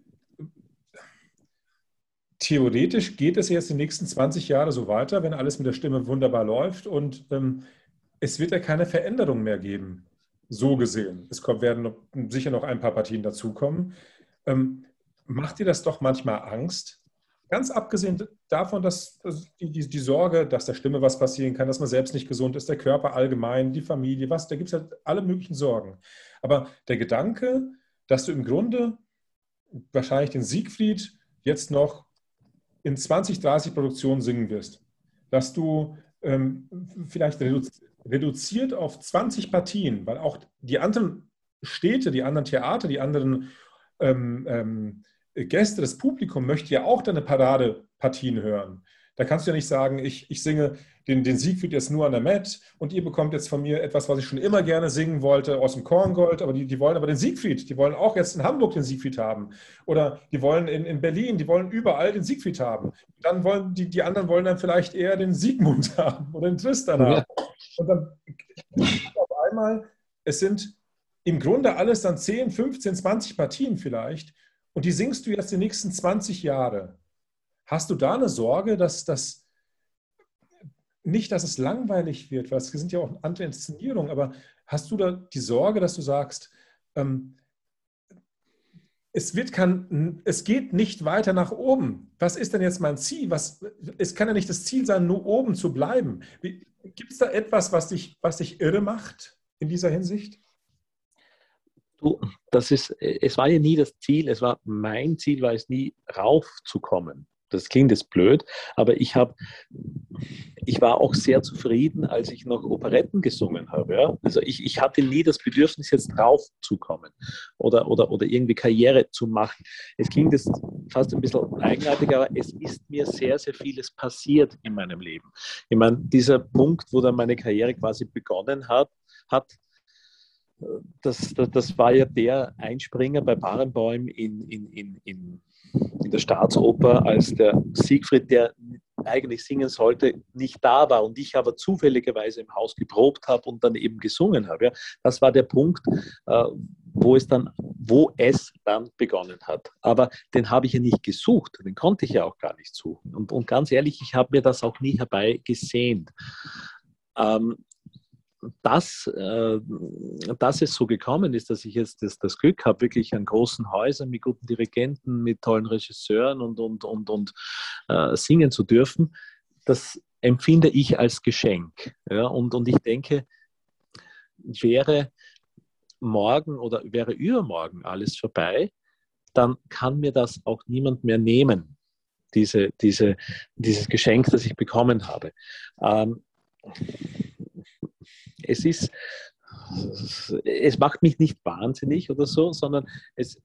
theoretisch geht es jetzt die nächsten 20 Jahre so weiter, wenn alles mit der Stimme wunderbar läuft und ähm, es wird ja keine Veränderung mehr geben, so gesehen. Es werden sicher noch ein paar Partien dazukommen. macht dir das doch manchmal Angst, Ganz abgesehen davon, dass die, die, die, Sorge, dass der Stimme was passieren kann, dass man selbst nicht gesund ist, der Körper allgemein, die Familie, was, da gibt es halt alle möglichen Sorgen. Aber der Gedanke, dass du im Grunde wahrscheinlich den Siegfried jetzt noch in 20, 30 Produktionen singen wirst, dass du ähm, vielleicht reduziert auf 20 Partien, weil auch die anderen Städte, die anderen Theater, die anderen ähm, ähm, Gäste, das Publikum möchte ja auch deine Paradepartien hören. Da kannst du ja nicht sagen, ich, ich singe den, den Siegfried jetzt nur an der Met und ihr bekommt jetzt von mir etwas, was ich schon immer gerne singen wollte aus dem Korngold, aber die, die wollen aber den Siegfried, die wollen auch jetzt in Hamburg den Siegfried haben oder die wollen in, in Berlin, die wollen überall den Siegfried haben. Dann wollen die, die anderen wollen dann vielleicht eher den Siegmund haben oder den Tristan haben. Und dann auf einmal, es sind im Grunde alles dann 10, 15, 20 Partien vielleicht und die singst du jetzt die nächsten 20 Jahre. Hast du da eine Sorge, dass das nicht, dass es langweilig wird, weil es sind ja auch andere Inszenierungen, aber hast du da die Sorge, dass du sagst, ähm, es, wird kann, es geht nicht weiter nach oben. Was ist denn jetzt mein Ziel? Was, es kann ja nicht das Ziel sein, nur oben zu bleiben. Gibt es da etwas, was dich, was dich irre macht in dieser Hinsicht? Du, das ist, es war ja nie das Ziel, es war mein Ziel, war es nie raufzukommen das klingt jetzt blöd, aber ich habe, ich war auch sehr zufrieden, als ich noch Operetten gesungen habe. Ja? Also ich, ich hatte nie das Bedürfnis, jetzt draufzukommen oder, oder, oder irgendwie Karriere zu machen. Es klingt jetzt fast ein bisschen eigenartig, aber es ist mir sehr, sehr vieles passiert in meinem Leben. Ich meine, dieser Punkt, wo dann meine Karriere quasi begonnen hat, hat das, das, das war ja der Einspringer bei Barenbäum in, in, in, in in der Staatsoper, als der Siegfried, der eigentlich singen sollte, nicht da war und ich aber zufälligerweise im Haus geprobt habe und dann eben gesungen habe. Ja, das war der Punkt, äh, wo es dann, wo es dann begonnen hat. Aber den habe ich ja nicht gesucht, den konnte ich ja auch gar nicht suchen. Und, und ganz ehrlich, ich habe mir das auch nie herbeigesehnt. Ähm, dass, äh, dass es so gekommen ist, dass ich jetzt das, das Glück habe, wirklich an großen Häusern mit guten Dirigenten, mit tollen Regisseuren und, und, und, und äh, singen zu dürfen, das empfinde ich als Geschenk. Ja? Und, und ich denke, wäre morgen oder wäre übermorgen alles vorbei, dann kann mir das auch niemand mehr nehmen, diese, diese, dieses Geschenk, das ich bekommen habe. Ähm, es ist, es macht mich nicht wahnsinnig oder so, sondern es,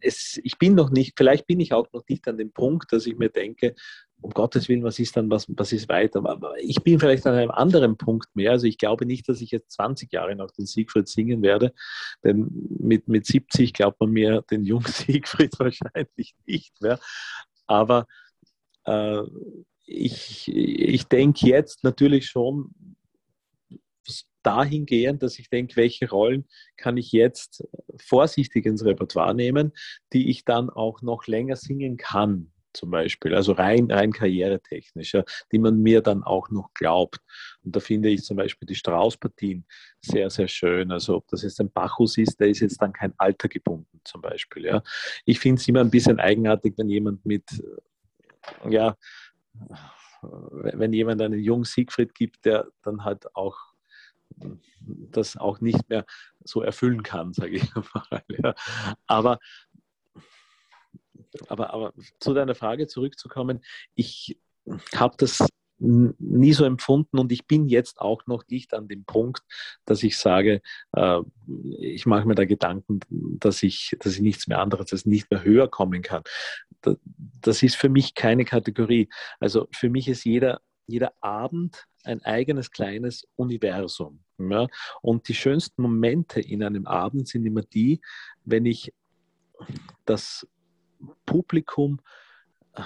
es, ich bin noch nicht, vielleicht bin ich auch noch nicht an dem Punkt, dass ich mir denke, um Gottes Willen, was ist dann, was, was ist weiter? Aber ich bin vielleicht an einem anderen Punkt mehr. Also ich glaube nicht, dass ich jetzt 20 Jahre nach den Siegfried singen werde, denn mit, mit 70 glaubt man mir den jungen Siegfried wahrscheinlich nicht mehr. Aber äh, ich, ich denke jetzt natürlich schon dahingehend, dass ich denke, welche Rollen kann ich jetzt vorsichtig ins Repertoire nehmen, die ich dann auch noch länger singen kann, zum Beispiel, also rein, rein karrieretechnisch, die man mir dann auch noch glaubt. Und da finde ich zum Beispiel die Straußpartien sehr, sehr schön. Also ob das jetzt ein Bacchus ist, der ist jetzt dann kein Alter gebunden zum Beispiel. Ja. Ich finde es immer ein bisschen eigenartig, wenn jemand mit, ja, wenn jemand einen jungen Siegfried gibt, der dann halt auch das auch nicht mehr so erfüllen kann, sage ich mal. Ja. Aber, aber, aber zu deiner Frage zurückzukommen, ich habe das nie so empfunden und ich bin jetzt auch noch nicht an dem Punkt, dass ich sage, äh, ich mache mir da Gedanken, dass ich, dass ich nichts mehr anderes, dass ich nicht mehr höher kommen kann. Das ist für mich keine Kategorie. Also für mich ist jeder, jeder Abend ein eigenes kleines Universum. Ja? Und die schönsten Momente in einem Abend sind immer die, wenn ich das Publikum äh,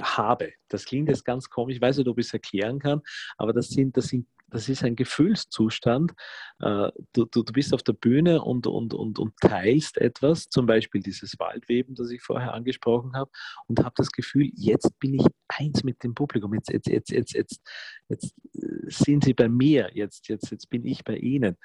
habe. Das klingt jetzt ganz komisch, ich weiß nicht, ob ich es erklären kann, aber das sind, das sind das ist ein Gefühlszustand. Äh, du, du, du bist auf der Bühne und, und, und, und teilst etwas, zum Beispiel dieses Waldweben, das ich vorher angesprochen habe, und habe das Gefühl, jetzt bin ich eins mit dem Publikum, jetzt, jetzt, jetzt, jetzt, jetzt, jetzt sind sie bei mir, jetzt, jetzt, jetzt bin ich bei ihnen.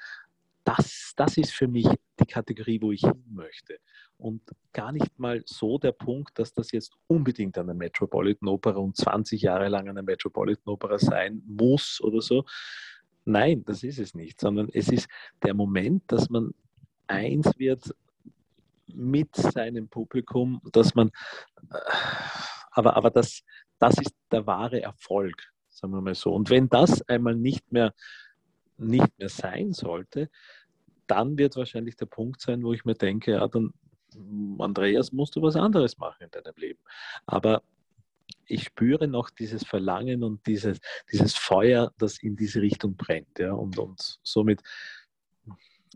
Das, das ist für mich die Kategorie, wo ich hin möchte und gar nicht mal so der Punkt, dass das jetzt unbedingt eine Metropolitan Opera und 20 Jahre lang eine Metropolitan Opera sein muss oder so. Nein, das ist es nicht, sondern es ist der Moment, dass man eins wird mit seinem Publikum, dass man, äh, aber, aber das, das ist der wahre Erfolg, sagen wir mal so. Und wenn das einmal nicht mehr, nicht mehr sein sollte, dann wird wahrscheinlich der Punkt sein, wo ich mir denke, ja, dann Andreas, musst du was anderes machen in deinem Leben. Aber ich spüre noch dieses Verlangen und dieses, dieses Feuer, das in diese Richtung brennt. Ja? Und, und somit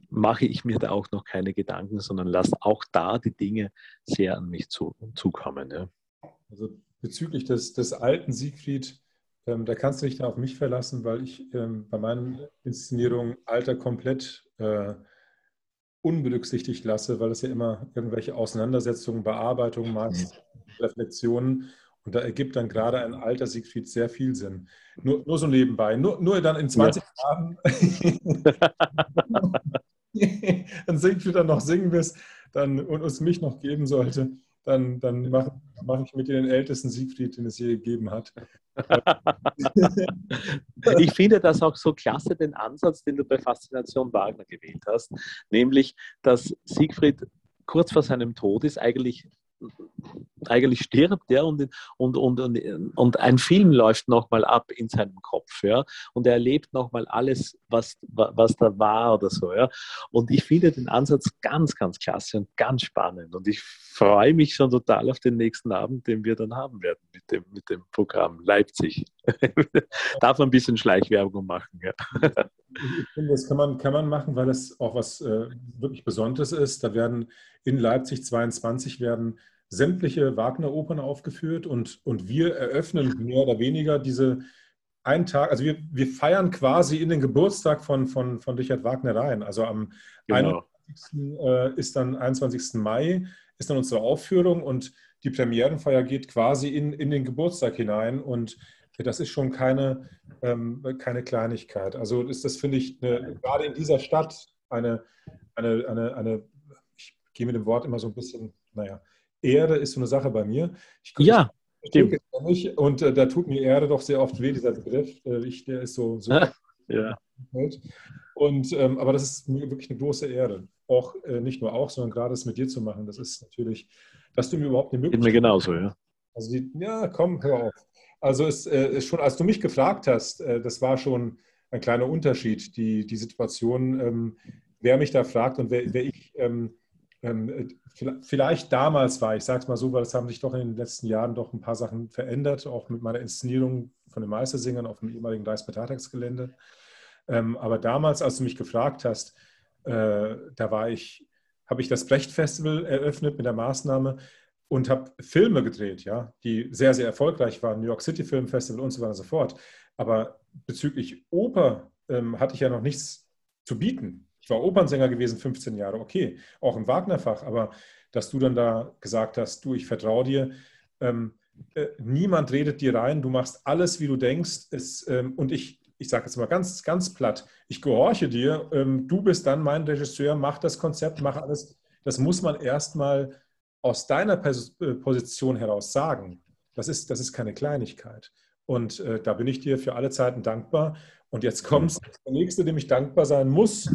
mache ich mir da auch noch keine Gedanken, sondern lasse auch da die Dinge sehr an mich zu, zukommen. Ja? Also bezüglich des, des alten Siegfried, ähm, da kannst du dich dann auf mich verlassen, weil ich ähm, bei meinen Inszenierungen Alter komplett äh, unberücksichtigt lasse, weil es ja immer irgendwelche Auseinandersetzungen, Bearbeitungen, meist Reflexionen und da ergibt dann gerade ein alter Siegfried sehr viel Sinn. Nur, nur so nebenbei, nur, nur dann in 20 ja. Jahren, wenn Siegfried dann noch singen wirst dann, und uns mich noch geben sollte, dann, dann mache mach ich mit dir den ältesten Siegfried, den es je gegeben hat. ich finde das auch so klasse, den Ansatz, den du bei Faszination Wagner gewählt hast, nämlich, dass Siegfried kurz vor seinem Tod ist, eigentlich eigentlich stirbt er und, und, und, und, ein Film läuft nochmal ab in seinem Kopf. Ja? Und er erlebt nochmal alles, was, was da war oder so. Ja? Und ich finde den Ansatz ganz, ganz klasse und ganz spannend. Und ich freue mich schon total auf den nächsten Abend, den wir dann haben werden mit dem, mit dem Programm Leipzig. Darf man ein bisschen Schleichwerbung machen. Ja? Ich finde, das kann man, kann man machen, weil das auch was äh, wirklich Besonderes ist. Da werden in Leipzig 22 werden sämtliche Wagner-Opern aufgeführt und, und wir eröffnen mehr oder weniger diese einen Tag, also wir, wir feiern quasi in den Geburtstag von, von, von Richard Wagner rein. Also am genau. 21. Äh, ist dann 21. Mai ist dann unsere Aufführung und die Premierenfeier geht quasi in, in den Geburtstag hinein und das ist schon keine, ähm, keine Kleinigkeit. Also ist das, finde ich, eine, gerade in dieser Stadt eine, eine, eine, eine, gehe mit dem Wort immer so ein bisschen, naja, Erde ist so eine Sache bei mir. Ich, ja, stimmt. Nicht, und äh, da tut mir Erde doch sehr oft weh, dieser Begriff. Äh, ich, der ist so, so ja. Und, ähm, aber das ist wirklich eine große Ehre. Auch äh, nicht nur auch, sondern gerade es mit dir zu machen. Das ist natürlich, dass du mir überhaupt eine Möglichkeit. Geht mir genauso, ja. Also die, ja, komm, hör auf. Also es äh, ist schon, als du mich gefragt hast, äh, das war schon ein kleiner Unterschied, die, die Situation, ähm, wer mich da fragt und wer, wer ich ähm, vielleicht damals war, ich sage es mal so, weil es haben sich doch in den letzten Jahren doch ein paar Sachen verändert, auch mit meiner Inszenierung von den Meistersingern auf dem ehemaligen Deichspartatagsgelände. Ähm, aber damals, als du mich gefragt hast, äh, da war ich, habe ich das Brecht-Festival eröffnet mit der Maßnahme und habe Filme gedreht, ja, die sehr, sehr erfolgreich waren, New York City Film Festival und so weiter und so fort. Aber bezüglich Oper ähm, hatte ich ja noch nichts zu bieten. Ich war Opernsänger gewesen, 15 Jahre, okay, auch im Wagnerfach, aber dass du dann da gesagt hast, du, ich vertraue dir, ähm, äh, niemand redet dir rein, du machst alles, wie du denkst, es, ähm, und ich, ich sage jetzt mal ganz, ganz platt, ich gehorche dir, ähm, du bist dann mein Regisseur, mach das Konzept, mach alles. Das muss man erstmal aus deiner Pers äh, Position heraus sagen. Das ist, das ist keine Kleinigkeit. Und äh, da bin ich dir für alle Zeiten dankbar. Und jetzt kommt der nächste, dem ich dankbar sein muss,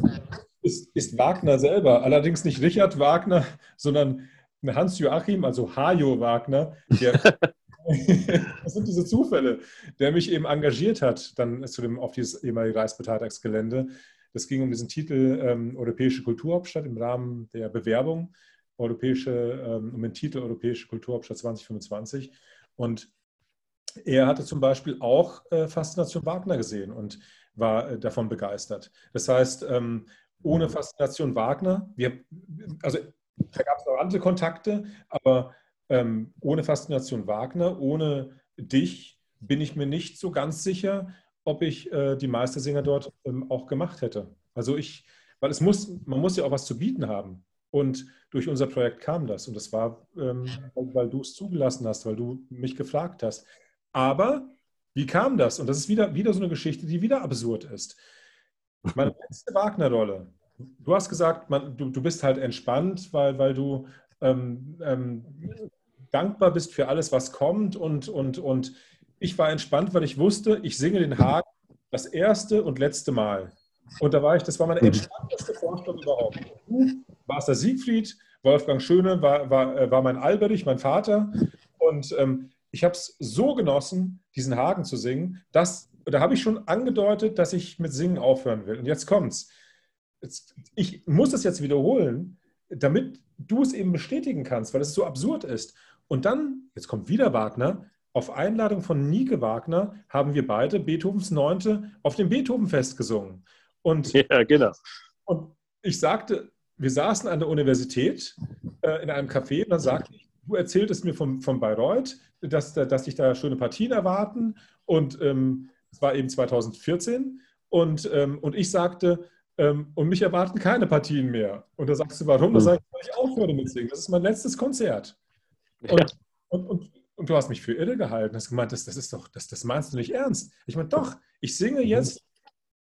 ist, ist Wagner selber. Allerdings nicht Richard Wagner, sondern Hans-Joachim, also Hajo Wagner, der, das sind diese Zufälle, der mich eben engagiert hat, dann zu dem, auf dieses ehemalige Reichsparteitagsgelände. Das ging um diesen Titel ähm, Europäische Kulturhauptstadt im Rahmen der Bewerbung Europäische, ähm, um den Titel Europäische Kulturhauptstadt 2025. Und er hatte zum Beispiel auch äh, Faszination Wagner gesehen und war äh, davon begeistert. Das heißt, ähm, ohne Faszination Wagner, wir, also da gab es auch andere Kontakte, aber ähm, ohne Faszination Wagner, ohne dich, bin ich mir nicht so ganz sicher, ob ich äh, die Meistersinger dort ähm, auch gemacht hätte. Also ich, weil es muss, man muss ja auch was zu bieten haben. Und durch unser Projekt kam das. Und das war, ähm, weil du es zugelassen hast, weil du mich gefragt hast. Aber wie kam das? Und das ist wieder, wieder so eine Geschichte, die wieder absurd ist. Meine letzte Wagner-Rolle, du hast gesagt, man, du, du bist halt entspannt, weil, weil du ähm, ähm, dankbar bist für alles, was kommt. Und, und, und ich war entspannt, weil ich wusste, ich singe den Haken das erste und letzte Mal. Und da war ich, das war meine entspannteste Vorstellung überhaupt. Du warst der Siegfried, Wolfgang Schöne war, war, äh, war mein Alberich, mein Vater. Und ähm, ich habe es so genossen, diesen Haken zu singen, dass, da habe ich schon angedeutet, dass ich mit Singen aufhören will. Und jetzt kommt's. Jetzt, ich muss es jetzt wiederholen. damit du es eben bestätigen kannst, weil es so absurd ist. Und dann, jetzt kommt wieder Wagner, auf Einladung von Nike Wagner haben wir beide Beethovens Neunte auf dem Beethovenfest gesungen. Und, ja, genau. Und ich sagte, wir saßen an der Universität äh, in einem Café und dann sagte ich, du erzähltest mir von, von Bayreuth, dass, dass dich da schöne Partien erwarten und ähm, es war eben 2014 und, ähm, und ich sagte, ähm, und mich erwarten keine Partien mehr. Und da sagst du, warum? Da hm. sage ich, weil ich aufhöre mit Singen. Das ist mein letztes Konzert. Und, ja. und, und, und, du hast mich für irre gehalten, hast gemeint, das, das ist doch, das, das meinst du nicht ernst. Ich meine, doch, ich singe jetzt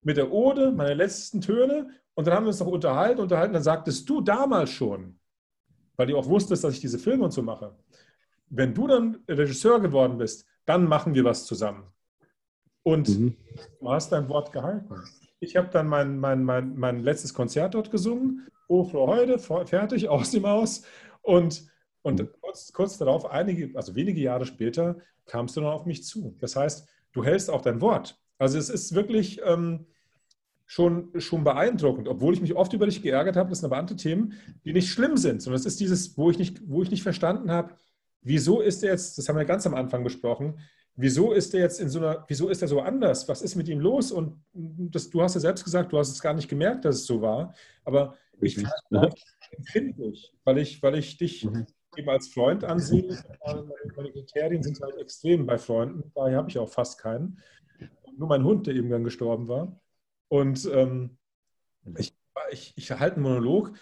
mit der Ode meine letzten Töne und dann haben wir uns noch unterhalten, unterhalten, dann sagtest du damals schon, weil du auch wusstest, dass ich diese Filme und so mache, wenn du dann Regisseur geworden bist, dann machen wir was zusammen. Und mhm. du hast dein Wort gehalten. Ich habe dann mein, mein, mein, mein letztes Konzert dort gesungen, Oh, Frau heute, fertig, aus dem Haus. Und, und mhm. kurz, kurz darauf, einige, also wenige Jahre später, kamst du dann auf mich zu. Das heißt, du hältst auch dein Wort. Also es ist wirklich ähm, schon, schon beeindruckend, obwohl ich mich oft über dich geärgert habe. Das sind aber andere Themen, die nicht schlimm sind, sondern es ist dieses, wo ich nicht, wo ich nicht verstanden habe, wieso ist er jetzt, das haben wir ganz am Anfang besprochen, wieso ist er jetzt in so einer, wieso ist er so anders? Was ist mit ihm los? Und das, du hast ja selbst gesagt, du hast es gar nicht gemerkt, dass es so war. Aber ich fand es empfindlich, weil ich, weil ich dich mhm. eben als Freund ansehe. Meine Kriterien sind halt extrem bei Freunden, daher habe ich auch fast keinen. Nur mein Hund, der eben dann gestorben war. Und ähm, ich, ich, ich halte einen Monolog,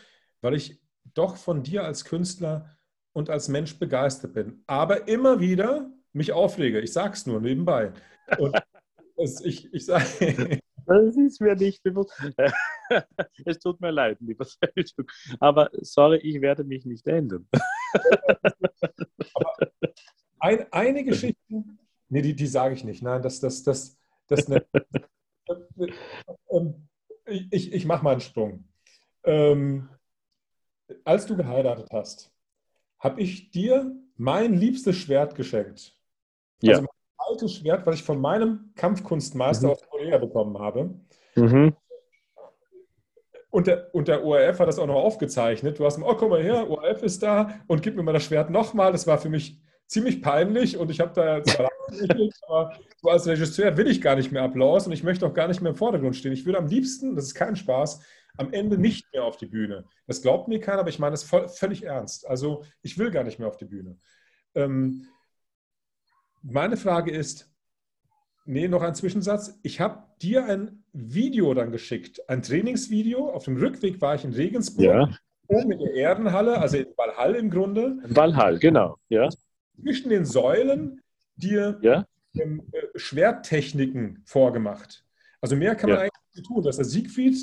weil ich doch von dir als Künstler und als Mensch begeistert bin. Aber immer wieder mich aufrege. Ich sage es nur nebenbei. Und es, ich, ich sage. Das ist mir nicht bewusst. Es tut mir leid, lieber Selduk. Aber sorry, ich werde mich nicht ändern. Aber ein, eine Geschichte, nee, die, die sage ich nicht. Nein, das, das, das, das ne, ich, ich mache mal einen Sprung. Ähm, als du geheiratet hast, habe ich dir mein liebstes Schwert geschenkt. Ja. Also mein altes Schwert, was ich von meinem Kampfkunstmeister mhm. aus Korea bekommen habe. Mhm. Und der, und der ORF hat das auch noch aufgezeichnet. Du hast mir, oh, komm mal her, ORF ist da und gib mir mal das Schwert nochmal. Das war für mich ziemlich peinlich und ich habe da zwar aber so als Regisseur will ich gar nicht mehr Applaus und ich möchte auch gar nicht mehr im Vordergrund stehen. Ich würde am liebsten, das ist kein Spaß, am Ende nicht mehr auf die Bühne. Das glaubt mir keiner, aber ich meine das voll, völlig ernst. Also ich will gar nicht mehr auf die Bühne. Ähm, meine Frage ist, nee, noch ein Zwischensatz. Ich habe dir ein Video dann geschickt, ein Trainingsvideo. Auf dem Rückweg war ich in Regensburg, ja. oben in der Erdenhalle, also in Valhall im Grunde. Valhall, genau, ja. Zwischen den Säulen dir ja. ähm, äh, Schwerttechniken vorgemacht. Also mehr kann man ja. eigentlich nicht tun, dass der Siegfried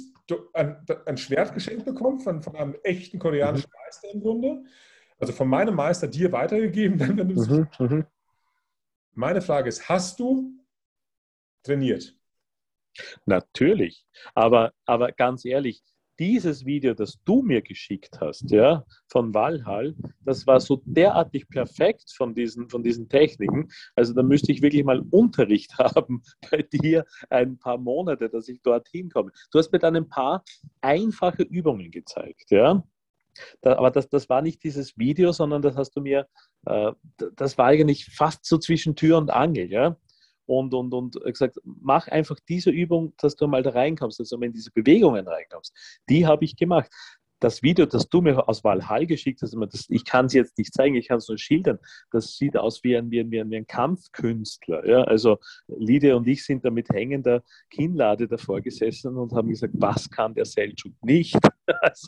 ein, ein, Schwert geschenkt bekommt von, von einem echten koreanischen mhm. Meister im Grunde. Also von meinem Meister dir weitergegeben, wenn du mhm, mhm. Meine Frage ist, hast du trainiert? Natürlich, aber, aber ganz ehrlich, dieses Video, das du mir geschickt hast, ja, von Valhall, das war so derartig perfekt von diesen, von diesen Techniken. Also da müsste ich wirklich mal Unterricht haben bei dir ein paar Monate, dass ich dorthin komme. Du hast mir dann ein paar einfache Übungen gezeigt, ja. Da, aber das, das war nicht dieses Video, sondern das hast du mir, äh, das war eigentlich fast so zwischen Tür und Angel, ja und, und, und gesagt, mach einfach diese Übung, dass du mal da reinkommst, dass du mal in diese Bewegungen reinkommst. Die habe ich gemacht. Das Video, das du mir aus Valhall geschickt hast, ich kann es jetzt nicht zeigen, ich kann es nur schildern, das sieht aus wie ein, wie ein, wie ein, wie ein Kampfkünstler. Ja? Also Lide und ich sind da mit hängender Kinnlade davor gesessen und haben gesagt, was kann der Seltschuk nicht? also.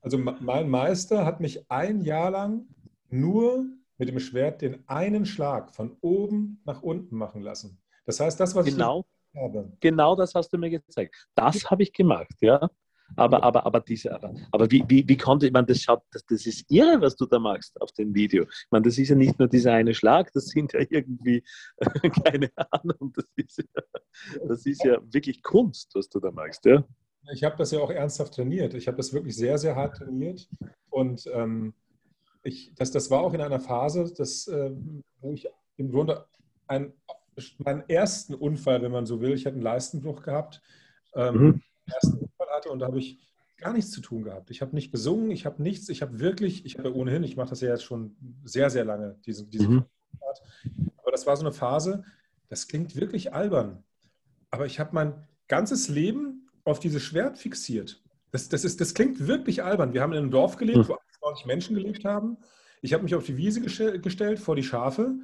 also mein Meister hat mich ein Jahr lang nur mit dem Schwert den einen Schlag von oben nach unten machen lassen. Das heißt, das, was genau, ich habe. Genau das hast du mir gezeigt. Das habe ich gemacht, ja. Aber, aber, aber, diese, aber, aber wie, wie, wie konnte ich, man das schaut, das, das ist irre, was du da machst auf dem Video. Ich meine, das ist ja nicht nur dieser eine Schlag, das sind ja irgendwie, keine Ahnung, das ist ja, das ist ja wirklich Kunst, was du da machst, ja. Ich habe das ja auch ernsthaft trainiert. Ich habe das wirklich sehr, sehr hart trainiert und ähm, ich, das, das war auch in einer Phase, das, äh, wo ich im Grunde ein, meinen ersten Unfall, wenn man so will, ich hatte einen Leistenbruch gehabt, ähm, mhm. ersten Unfall hatte und da habe ich gar nichts zu tun gehabt. Ich habe nicht gesungen, ich habe nichts, ich habe wirklich, ich habe ja ohnehin, ich mache das ja jetzt schon sehr, sehr lange, diese, diese mhm. Aber das war so eine Phase, das klingt wirklich albern. Aber ich habe mein ganzes Leben auf dieses Schwert fixiert. Das, das, ist, das klingt wirklich albern. Wir haben in einem Dorf gelebt, mhm. wo 20 Menschen gelebt haben. Ich habe mich auf die Wiese gestellt, vor die Schafe.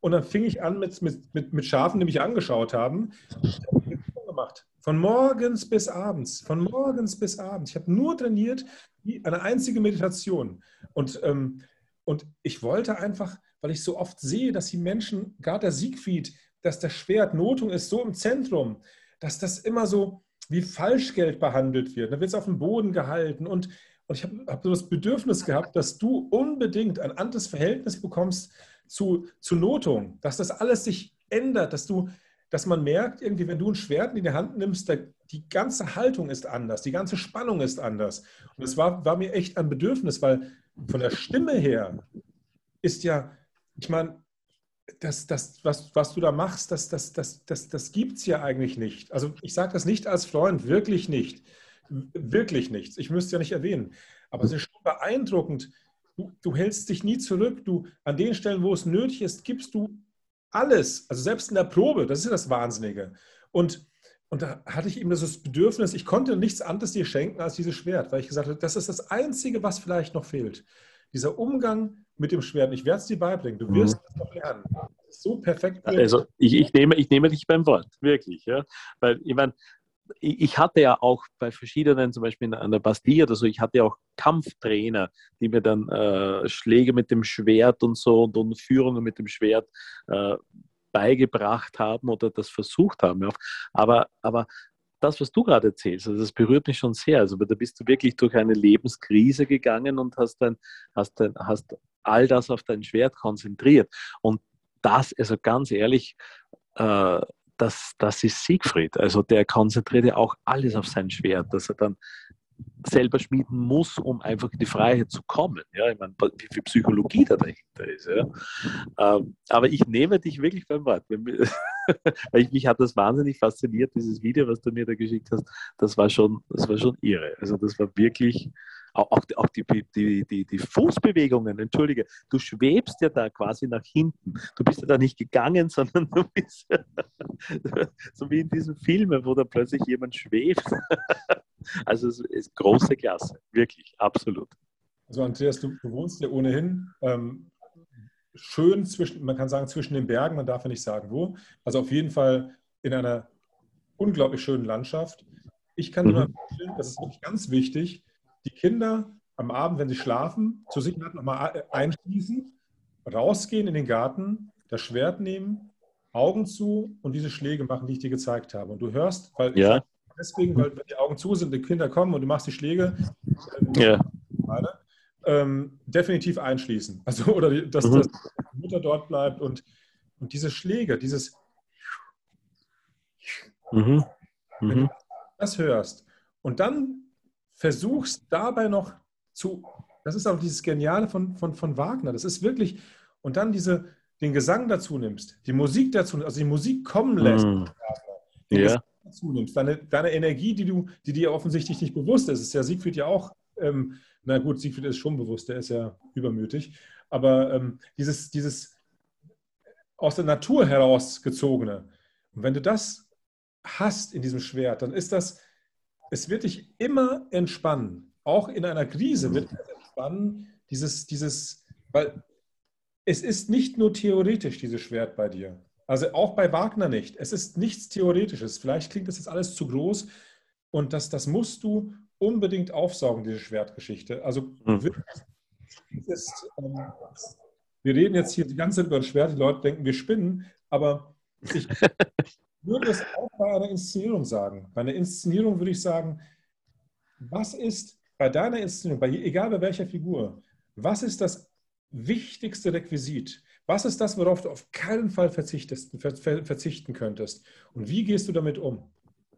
Und dann fing ich an mit, mit, mit, mit Schafen, die mich angeschaut haben. Ich habe gemacht. Von morgens bis abends. Von morgens bis abends. Ich habe nur trainiert, wie eine einzige Meditation. Und, ähm, und ich wollte einfach, weil ich so oft sehe, dass die Menschen, gerade der Siegfried, dass das Schwert, Notung ist so im Zentrum, dass das immer so wie Falschgeld behandelt wird. Da wird es auf dem Boden gehalten. Und, und ich habe hab so das Bedürfnis gehabt, dass du unbedingt ein anderes Verhältnis bekommst zu, zu Notung, dass das alles sich ändert, dass du, dass man merkt, irgendwie, wenn du ein Schwert in die Hand nimmst, da, die ganze Haltung ist anders, die ganze Spannung ist anders. Und es war, war mir echt ein Bedürfnis, weil von der Stimme her ist ja, ich meine, das, das, was, was du da machst, das, das, das, das, das gibt es ja eigentlich nicht. Also ich sage das nicht als Freund, wirklich nicht. Wirklich nichts. Ich müsste ja nicht erwähnen. Aber es ist schon beeindruckend. Du, du hältst dich nie zurück. Du, an den Stellen, wo es nötig ist, gibst du alles. Also selbst in der Probe, das ist ja das Wahnsinnige. Und, und da hatte ich eben das Bedürfnis, ich konnte nichts anderes dir schenken als dieses Schwert, weil ich gesagt habe, das ist das Einzige, was vielleicht noch fehlt. Dieser Umgang mit dem Schwert. Ich werde es dir beibringen. Du wirst es noch lernen. So perfekt. Also ich, ich, nehme, ich nehme dich beim Wort, wirklich. Ja? Weil ich meine, ich hatte ja auch bei verschiedenen, zum Beispiel an der Bastille oder so, ich hatte ja auch Kampftrainer, die mir dann äh, Schläge mit dem Schwert und so und, und Führungen mit dem Schwert äh, beigebracht haben oder das versucht haben. Aber, aber das, was du gerade erzählst, also das berührt mich schon sehr. Also da bist du wirklich durch eine Lebenskrise gegangen und hast dann, hast dann, hast all das auf dein Schwert konzentriert. Und das, also ganz ehrlich, äh, das, das ist Siegfried. Also der konzentriert ja auch alles auf sein Schwert, dass er dann selber schmieden muss, um einfach in die Freiheit zu kommen. Ja, ich meine, wie viel Psychologie da dahinter ist. Ja. Ähm, aber ich nehme dich wirklich beim Wort. Mich hat das wahnsinnig fasziniert, dieses Video, was du mir da geschickt hast. Das war schon, das war schon irre. Also das war wirklich auch, auch die, die, die, die Fußbewegungen, entschuldige, du schwebst ja da quasi nach hinten. Du bist ja da nicht gegangen, sondern du bist so wie in diesen Filmen, wo da plötzlich jemand schwebt. Also es ist große Klasse, wirklich, absolut. Also Andreas, du, du wohnst ja ohnehin ähm, schön zwischen, man kann sagen zwischen den Bergen, man darf ja nicht sagen wo. Also auf jeden Fall in einer unglaublich schönen Landschaft. Ich kann mhm. nur empfehlen, das ist wirklich ganz wichtig, die Kinder am Abend, wenn sie schlafen, zur Sicherheit nochmal einschließen, rausgehen in den Garten, das Schwert nehmen, Augen zu und diese Schläge machen, die ich dir gezeigt habe. Und du hörst, weil ja. deswegen, weil wenn die Augen zu sind, die Kinder kommen und du machst die Schläge, ja. ähm, definitiv einschließen. Also, oder dass, mhm. dass, die Mutter dort bleibt und, und diese Schläge, dieses mhm. Mhm. wenn du das hörst und dann versuchst dabei noch zu, das ist auch dieses Geniale von, von, von Wagner, das ist wirklich, und dann diese, den Gesang dazu nimmst, die Musik dazu, also die Musik kommen lässt, mm. den ja. Gesang dazu nimmst, deine, deine Energie, die, du, die dir offensichtlich nicht bewusst ist, ist ja Siegfried ja auch, ähm, na gut, Siegfried ist schon bewusst, der ist ja übermütig, aber ähm, dieses, dieses aus der Natur herausgezogene, und wenn du das hast in diesem Schwert, dann ist das es wird dich immer entspannen. Auch in einer Krise wird es entspannen, dieses, dieses, weil es ist nicht nur theoretisch, dieses Schwert bei dir. Also auch bei Wagner nicht. Es ist nichts Theoretisches. Vielleicht klingt das jetzt alles zu groß und das, das musst du unbedingt aufsaugen, diese Schwertgeschichte. Also mhm. ist, ähm, wir reden jetzt hier die ganze Zeit über ein Schwert, die Leute denken, wir spinnen, aber ich, würde es auch bei einer Inszenierung sagen. Bei einer Inszenierung würde ich sagen, was ist bei deiner Inszenierung, bei, egal bei welcher Figur, was ist das wichtigste Requisit? Was ist das, worauf du auf keinen Fall verzichten könntest? Und wie gehst du damit um?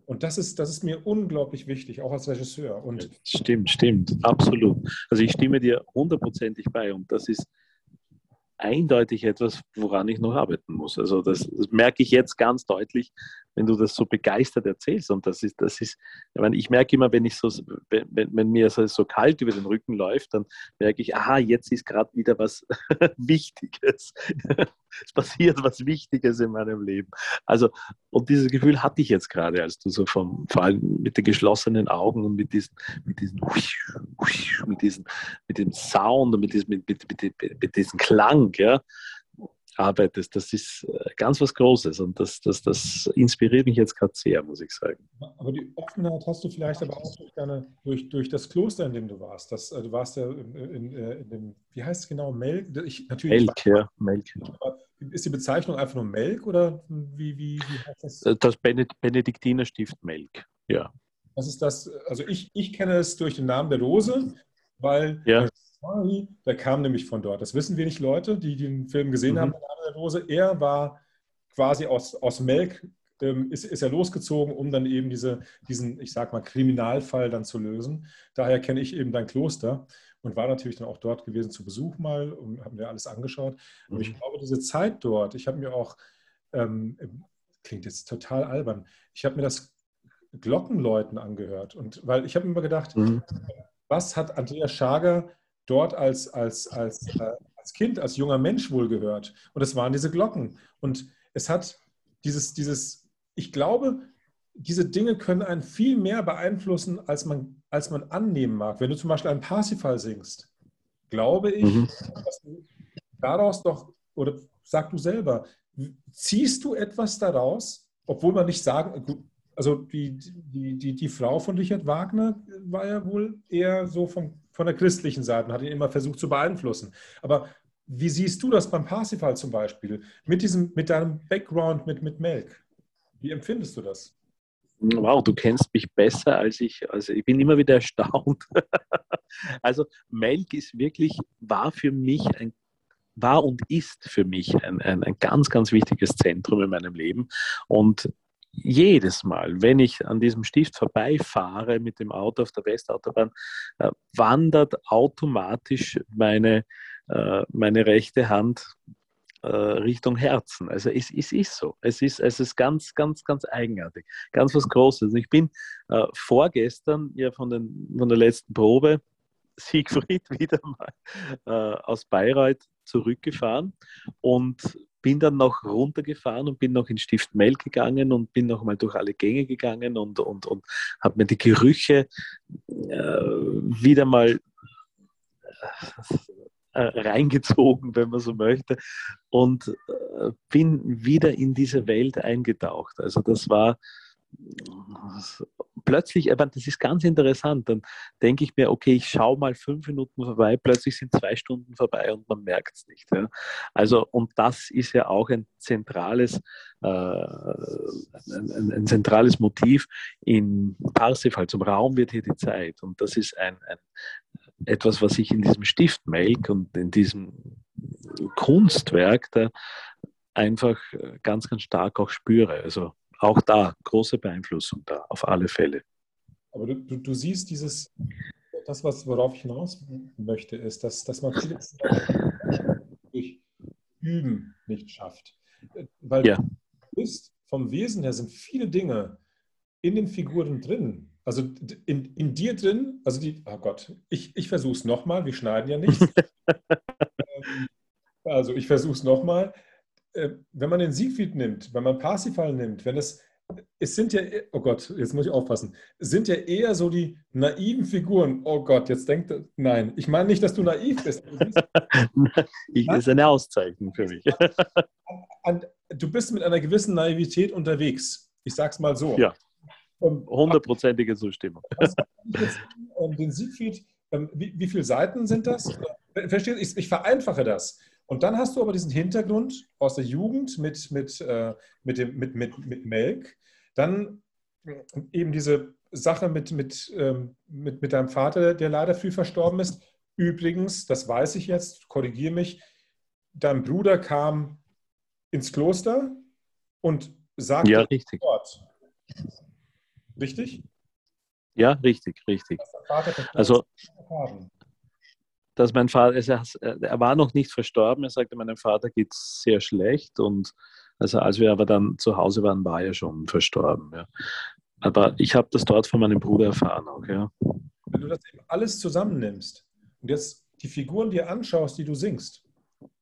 Und das ist, das ist mir unglaublich wichtig, auch als Regisseur. Und stimmt, stimmt, absolut. Also ich stimme dir hundertprozentig bei. Und das ist eindeutig etwas, woran ich noch arbeiten muss. Also das, das, merke ich jetzt ganz deutlich, wenn du das so begeistert erzählst. Und das ist, das ist, ich meine, ich merke immer, wenn ich so, wenn, wenn mir so, so kalt über den Rücken läuft, dann merke ich, aha, jetzt ist gerade wieder was Wichtiges. es passiert was Wichtiges in meinem Leben. Also, und dieses Gefühl hatte ich jetzt gerade, als du so vom, vor allem mit den geschlossenen Augen und mit diesen, mit diesen, mit diesen, mit dem Sound und mit diesem, mit, mit, mit, mit diesem Klang, ja, arbeitest, das ist äh, ganz was Großes und das, das, das inspiriert mich jetzt gerade sehr, muss ich sagen. Aber die Offenheit hast du vielleicht aber auch durch, deine, durch, durch das Kloster, in dem du warst. Das, äh, du warst ja in, in, äh, in, dem, wie heißt es genau, Melk? Ich, natürlich Melk, ja, Melk. Ist die Bezeichnung einfach nur Melk oder wie, wie, wie heißt das? Das Benediktinerstift Melk, ja. Das ist das, also ich, ich kenne es durch den Namen der Rose, weil ja. Der kam nämlich von dort. Das wissen wenig Leute, die den Film gesehen mhm. haben, der der Rose. Er war quasi aus, aus Melk, ähm, ist, ist er losgezogen, um dann eben diese, diesen, ich sag mal, Kriminalfall dann zu lösen. Daher kenne ich eben dein Kloster und war natürlich dann auch dort gewesen zu Besuch mal und habe mir alles angeschaut. Mhm. Und ich glaube, diese Zeit dort, ich habe mir auch, ähm, klingt jetzt total albern, ich habe mir das Glockenläuten angehört. Und weil ich habe mir immer gedacht, mhm. was hat Andreas Schager dort als, als, als, äh, als Kind, als junger Mensch wohl gehört. Und es waren diese Glocken. Und es hat dieses, dieses, ich glaube, diese Dinge können einen viel mehr beeinflussen, als man, als man annehmen mag. Wenn du zum Beispiel einen Parsifal singst, glaube ich, mhm. dass du daraus doch, oder sag du selber, ziehst du etwas daraus, obwohl man nicht sagen, also die, die, die, die Frau von Richard Wagner war ja wohl eher so vom von der christlichen Seite und hat ihn immer versucht zu beeinflussen. Aber wie siehst du das beim Parsifal zum Beispiel? Mit, diesem, mit deinem Background mit, mit Melk? Wie empfindest du das? Wow, du kennst mich besser als ich. Also ich bin immer wieder erstaunt. also Melk ist wirklich, war für mich ein war und ist für mich ein, ein, ein ganz, ganz wichtiges Zentrum in meinem Leben. Und jedes Mal, wenn ich an diesem Stift vorbeifahre mit dem Auto auf der Westautobahn, äh, wandert automatisch meine, äh, meine rechte Hand äh, Richtung Herzen. Also es, es, ist so. Es ist, es ist ganz, ganz, ganz eigenartig. Ganz was Großes. Ich bin vorgestern ja von, den, von der letzten Probe Siegfried wieder mal aus Bayreuth zurückgefahren und bin dann noch runtergefahren und bin noch in Stift Mel gegangen und bin noch mal durch alle Gänge gegangen und, und, und habe mir die Gerüche äh, wieder mal äh, reingezogen, wenn man so möchte, und äh, bin wieder in diese Welt eingetaucht. Also das war plötzlich, aber das ist ganz interessant, dann denke ich mir, okay, ich schaue mal fünf Minuten vorbei, plötzlich sind zwei Stunden vorbei und man merkt es nicht. Ja. Also, und das ist ja auch ein zentrales, äh, ein, ein, zentrales Motiv in Parsifal. Zum Raum wird hier die Zeit. Und das ist ein, ein etwas, was ich in diesem Stift Melk und in diesem Kunstwerk da einfach ganz, ganz stark auch spüre. Also auch da große Beeinflussung da, auf alle Fälle. Aber du, du, du siehst dieses, das, was, worauf ich hinaus möchte, ist, dass, dass man vieles durch Üben nicht schafft. Weil ja. du bist, vom Wesen her sind viele Dinge in den Figuren drin. Also in, in dir drin, also die, oh Gott, ich, ich versuche es nochmal, wir schneiden ja nichts. Ähm, also ich versuche es nochmal. Äh, wenn man den Siegfried nimmt, wenn man Parsifal nimmt, wenn es, es sind ja, oh Gott, jetzt muss ich aufpassen, es sind ja eher so die naiven Figuren. Oh Gott, jetzt denkt, nein, ich meine nicht, dass du naiv bist. ich, das ist eine Auszeichnung für mich. Du bist mit einer gewissen Naivität unterwegs. Ich sag's mal so. Ja. Hundertprozentige Zustimmung. Ähm, den Siegfried, ähm, wie, wie viele Seiten sind das? Verstehst ich, ich vereinfache das. Und dann hast du aber diesen Hintergrund aus der Jugend mit, mit, äh, mit, dem, mit, mit, mit Melk. Dann eben diese Sache mit, mit, ähm, mit, mit deinem Vater, der leider früh verstorben ist. Übrigens, das weiß ich jetzt, korrigiere mich, dein Bruder kam ins Kloster und sagte ja, richtig. Wort. Richtig? Ja, richtig, richtig. Also, dass mein Vater, er war noch nicht verstorben, er sagte, meinem Vater geht es sehr schlecht und Also als wir aber dann zu Hause waren, war er schon verstorben. Ja. Aber ich habe das dort von meinem Bruder erfahren auch, ja. Wenn du das eben alles zusammennimmst und jetzt die Figuren dir anschaust, die du singst,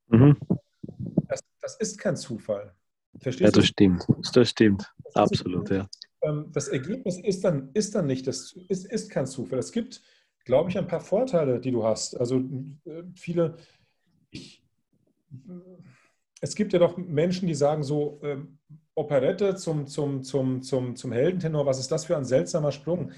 mhm. das, das, ist kein Zufall. Verstehst ja, das du? stimmt. Das stimmt. Das Absolut, ja. Ähm, das Ergebnis ist dann, ist dann nicht, das ist, ist kein Zufall. Es gibt, glaube ich, ein paar Vorteile, die du hast. Also äh, viele, ich, es gibt ja doch Menschen, die sagen so, ähm, Operette zum, zum, zum, zum, zum Heldentenor, was ist das für ein seltsamer Sprung?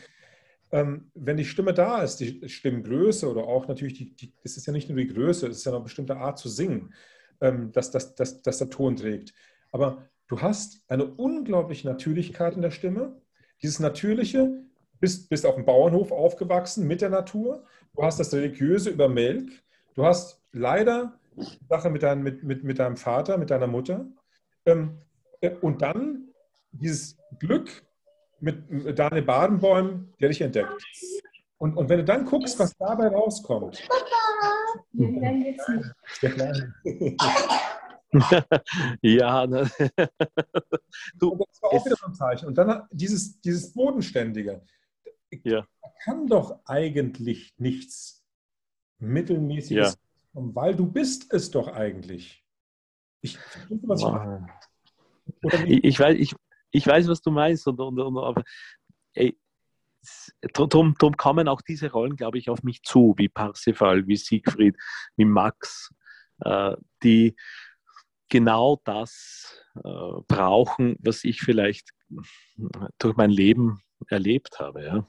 Ähm, wenn die Stimme da ist, die Stimmgröße oder auch natürlich, die, die, es ist ja nicht nur die Größe, es ist ja eine bestimmte Art zu singen, ähm, dass, dass, dass, dass der Ton trägt. Aber du hast eine unglaubliche Natürlichkeit in der Stimme. Dieses Natürliche, bist, bist auf dem Bauernhof aufgewachsen mit der Natur. Du hast das Religiöse über Melk. Du hast leider Sache mit, dein, mit, mit, mit deinem Vater, mit deiner Mutter. Ähm, und dann dieses Glück mit Daniel Badenbäum, der dich entdeckt. Und, und wenn du dann guckst, was dabei rauskommt. ja, ne? du, das war auch wieder so ein Zeichen. Und dann dieses, dieses Bodenständige. Ja. Kann doch eigentlich nichts Mittelmäßiges, ja. weil du bist es doch eigentlich. Ich, was ich, ich, ich, weiß, ich, ich weiß, was du meinst. Und, und, und aber, ey, drum, drum kommen auch diese Rollen, glaube ich, auf mich zu, wie Parsifal, wie Siegfried, wie Max, äh, die genau das äh, brauchen, was ich vielleicht durch mein Leben erlebt habe. Ja.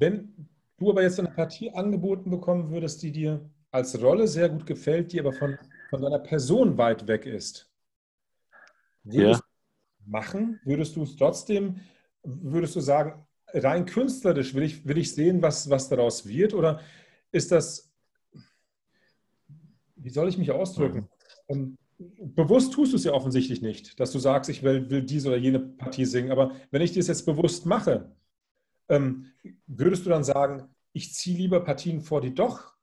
Wenn du aber jetzt eine Partie angeboten bekommen würdest, die dir als Rolle sehr gut gefällt, die aber von von deiner Person weit weg ist, würdest ja. du machen? Würdest du es trotzdem, würdest du sagen, rein künstlerisch will ich, will ich sehen, was, was daraus wird? Oder ist das, wie soll ich mich ausdrücken? Mhm. Bewusst tust du es ja offensichtlich nicht, dass du sagst, ich will, will diese oder jene Partie singen. Aber wenn ich das jetzt bewusst mache, ähm, würdest du dann sagen, ich ziehe lieber Partien vor, die doch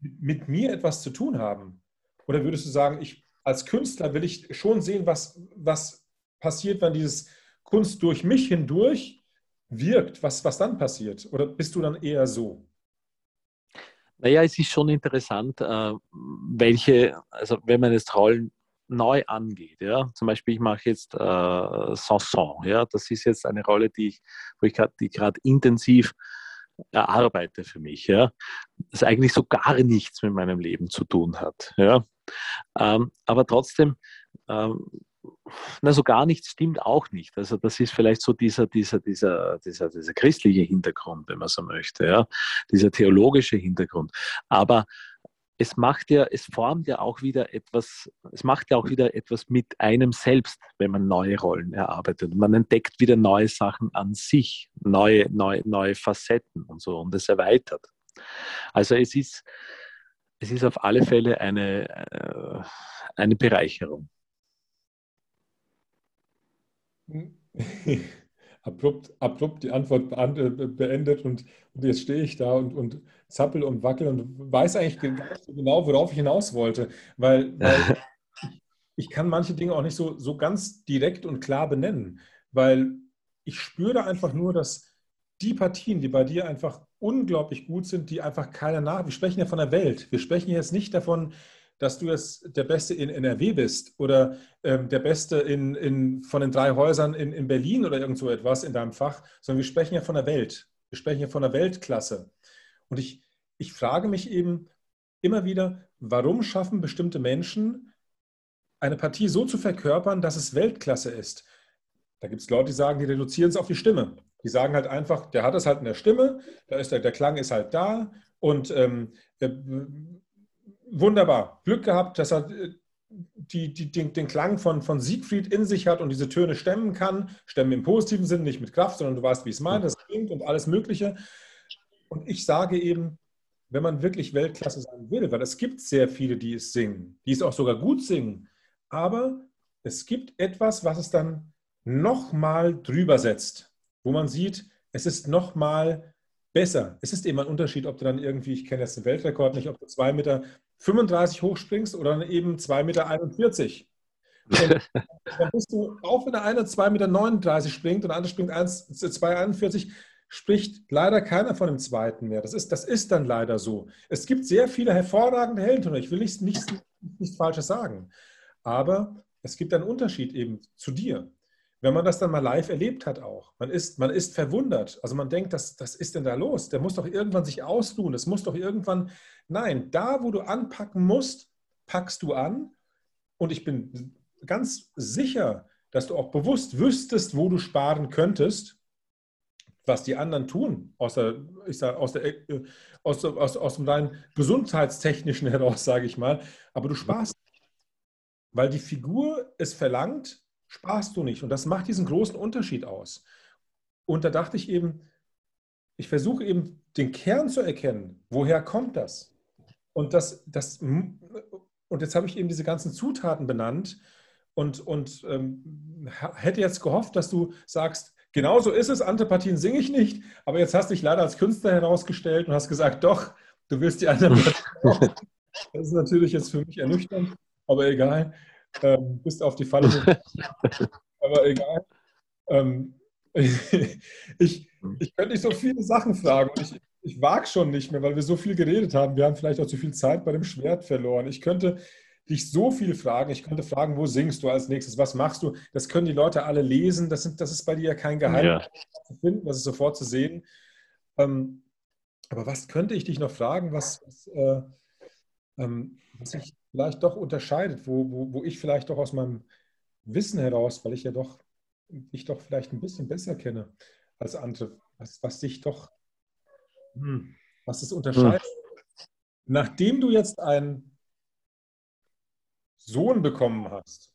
mit mir etwas zu tun haben? Oder würdest du sagen, ich als Künstler will ich schon sehen, was, was passiert, wenn dieses Kunst durch mich hindurch wirkt, was, was dann passiert? Oder bist du dann eher so? Naja, es ist schon interessant, äh, welche, also wenn man jetzt Rollen neu angeht, ja, zum Beispiel ich mache jetzt äh, Sanson, ja, das ist jetzt eine Rolle, die ich, ich gerade intensiv erarbeite für mich, ja, das eigentlich so gar nichts mit meinem Leben zu tun hat, ja. Ähm, aber trotzdem, ähm, also gar nichts stimmt auch nicht. Also das ist vielleicht so dieser, dieser, dieser, dieser, dieser christliche Hintergrund, wenn man so möchte, ja, dieser theologische Hintergrund. Aber es macht ja, es formt ja auch wieder etwas, es macht ja auch wieder etwas mit einem selbst, wenn man neue Rollen erarbeitet. Man entdeckt wieder neue Sachen an sich, neue, neue, neue Facetten und so und es erweitert. Also es ist, es ist auf alle Fälle eine, äh, eine Bereicherung. abrupt, abrupt die Antwort beendet und, und jetzt stehe ich da und, und zappel und wackel und weiß eigentlich gar nicht so genau, worauf ich hinaus wollte, weil, weil ich kann manche Dinge auch nicht so, so ganz direkt und klar benennen, weil ich spüre einfach nur, dass die Partien, die bei dir einfach unglaublich gut sind, die einfach keiner nach. Wir sprechen ja von der Welt. Wir sprechen jetzt nicht davon, dass du jetzt der Beste in NRW bist oder ähm, der Beste in, in, von den drei Häusern in, in Berlin oder irgend so etwas in deinem Fach, sondern wir sprechen ja von der Welt. Wir sprechen ja von der Weltklasse. Und ich, ich frage mich eben immer wieder, warum schaffen bestimmte Menschen eine Partie so zu verkörpern, dass es Weltklasse ist? Da gibt es Leute, die sagen, die reduzieren es auf die Stimme. Die sagen halt einfach, der hat es halt in der Stimme, da ist der, der Klang ist halt da und ähm, äh, wunderbar. Glück gehabt, dass er äh, die, die, den, den, Klang von, von Siegfried in sich hat und diese Töne stemmen kann. Stemmen im positiven Sinn, nicht mit Kraft, sondern du weißt, wie es meint, das klingt und alles Mögliche. Und ich sage eben, wenn man wirklich Weltklasse sein will, weil es gibt sehr viele, die es singen, die es auch sogar gut singen, aber es gibt etwas, was es dann nochmal drüber setzt, wo man sieht, es ist nochmal besser. Es ist eben ein Unterschied, ob du dann irgendwie, ich kenne jetzt den Weltrekord nicht, ob du 2,50 Meter 35 hochspringst oder eben 2,41 Meter. Und dann bist du, auch wenn der eine 2,39 Meter springt und der andere springt 2,41 spricht leider keiner von dem zweiten mehr. Das ist, das ist dann leider so. Es gibt sehr viele hervorragende Heldenturner. Ich will nichts, nichts, nichts Falsches sagen. Aber es gibt einen Unterschied eben zu dir. Wenn man das dann mal live erlebt hat auch. Man ist, man ist verwundert. Also man denkt, das, das ist denn da los? Der muss doch irgendwann sich ausruhen. Es muss doch irgendwann... Nein, da, wo du anpacken musst, packst du an. Und ich bin ganz sicher, dass du auch bewusst wüsstest, wo du sparen könntest, was die anderen tun, aus, der, ich sag, aus, der, äh, aus, aus, aus dem rein gesundheitstechnischen heraus, sage ich mal. Aber du sparst nicht. Weil die Figur es verlangt, sparst du nicht. Und das macht diesen großen Unterschied aus. Und da dachte ich eben, ich versuche eben den Kern zu erkennen. Woher kommt das? Und, das, das, und jetzt habe ich eben diese ganzen Zutaten benannt und, und ähm, hätte jetzt gehofft, dass du sagst, genau so ist es, Antipathien singe ich nicht, aber jetzt hast du dich leider als Künstler herausgestellt und hast gesagt, doch, du willst die Antipathien. Das ist natürlich jetzt für mich ernüchternd, aber egal. Ähm, bist auf die Falle. aber egal. Ähm, ich, ich könnte nicht so viele Sachen fragen. Ich, ich wage schon nicht mehr, weil wir so viel geredet haben. Wir haben vielleicht auch zu viel Zeit bei dem Schwert verloren. Ich könnte dich so viel fragen. Ich könnte fragen, wo singst du als nächstes? Was machst du? Das können die Leute alle lesen. Das, sind, das ist bei dir ja kein Geheimnis ja. finden. Das ist sofort zu sehen. Ähm, aber was könnte ich dich noch fragen, was, was, äh, ähm, was sich vielleicht doch unterscheidet, wo, wo, wo ich vielleicht doch aus meinem Wissen heraus, weil ich ja doch dich doch vielleicht ein bisschen besser kenne als andere, was, was dich doch, hm, was es unterscheidet. Hm. Nachdem du jetzt ein Sohn bekommen hast.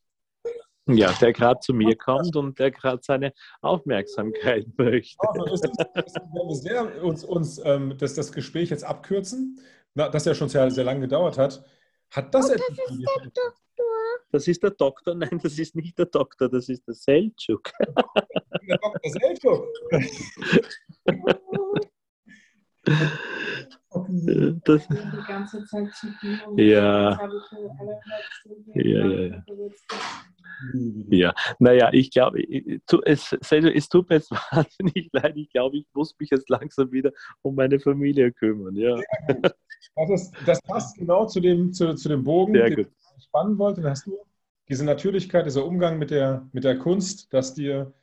Ja, der gerade zu mir kommt und der gerade seine Aufmerksamkeit möchte. Also ist es, wenn wir sehr uns, uns ähm, das, das Gespräch jetzt abkürzen, na, das ja schon sehr, sehr lange gedauert hat, hat das oh, etwas. Das ist der Doktor. Das ist der Doktor. Nein, das ist nicht der Doktor, das ist der Seltschuk. Der Doktor Seltschuk. Das, die ganze Zeit zu. Ja. Ja, ja, ja. Ja, naja, ich glaube, es, es tut mir jetzt wahnsinnig leid. Ich glaube, ich muss mich jetzt langsam wieder um meine Familie kümmern. Ja. Das, ist, das passt genau zu dem, zu, zu dem Bogen, Sehr den ich spannen wollte. Dann hast du diese Natürlichkeit, dieser Umgang mit der, mit der Kunst, dass dir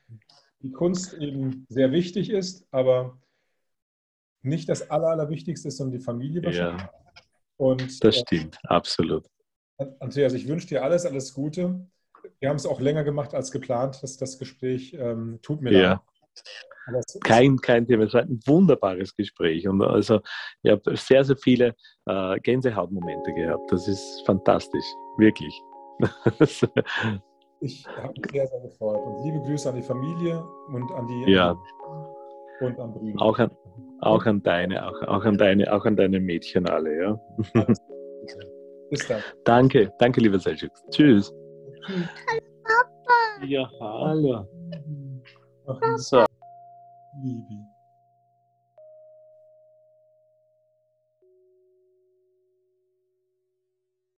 die Kunst eben sehr wichtig ist, aber nicht das Aller, Allerwichtigste ist, sondern die Familie wahrscheinlich. Ja, Und, das äh, stimmt, äh, absolut. Andreas, ich wünsche dir alles, alles Gute. Wir haben es auch länger gemacht als geplant, das, das Gespräch. Ähm, tut mir ja. leid. Kein, kein Thema, es war ein wunderbares Gespräch und also ich habe sehr, sehr viele äh, Gänsehautmomente gehabt. Das ist fantastisch, wirklich. ich habe mich sehr, sehr gefreut und liebe Grüße an die Familie und an die ja. Und an Brüder. Auch an, auch an deine, auch, auch an deine, auch an deine Mädchen alle, ja. Bis dann. Danke, danke, lieber Selchuk. Tschüss. Hallo, Papa. Ja, hallo. So. Liebe.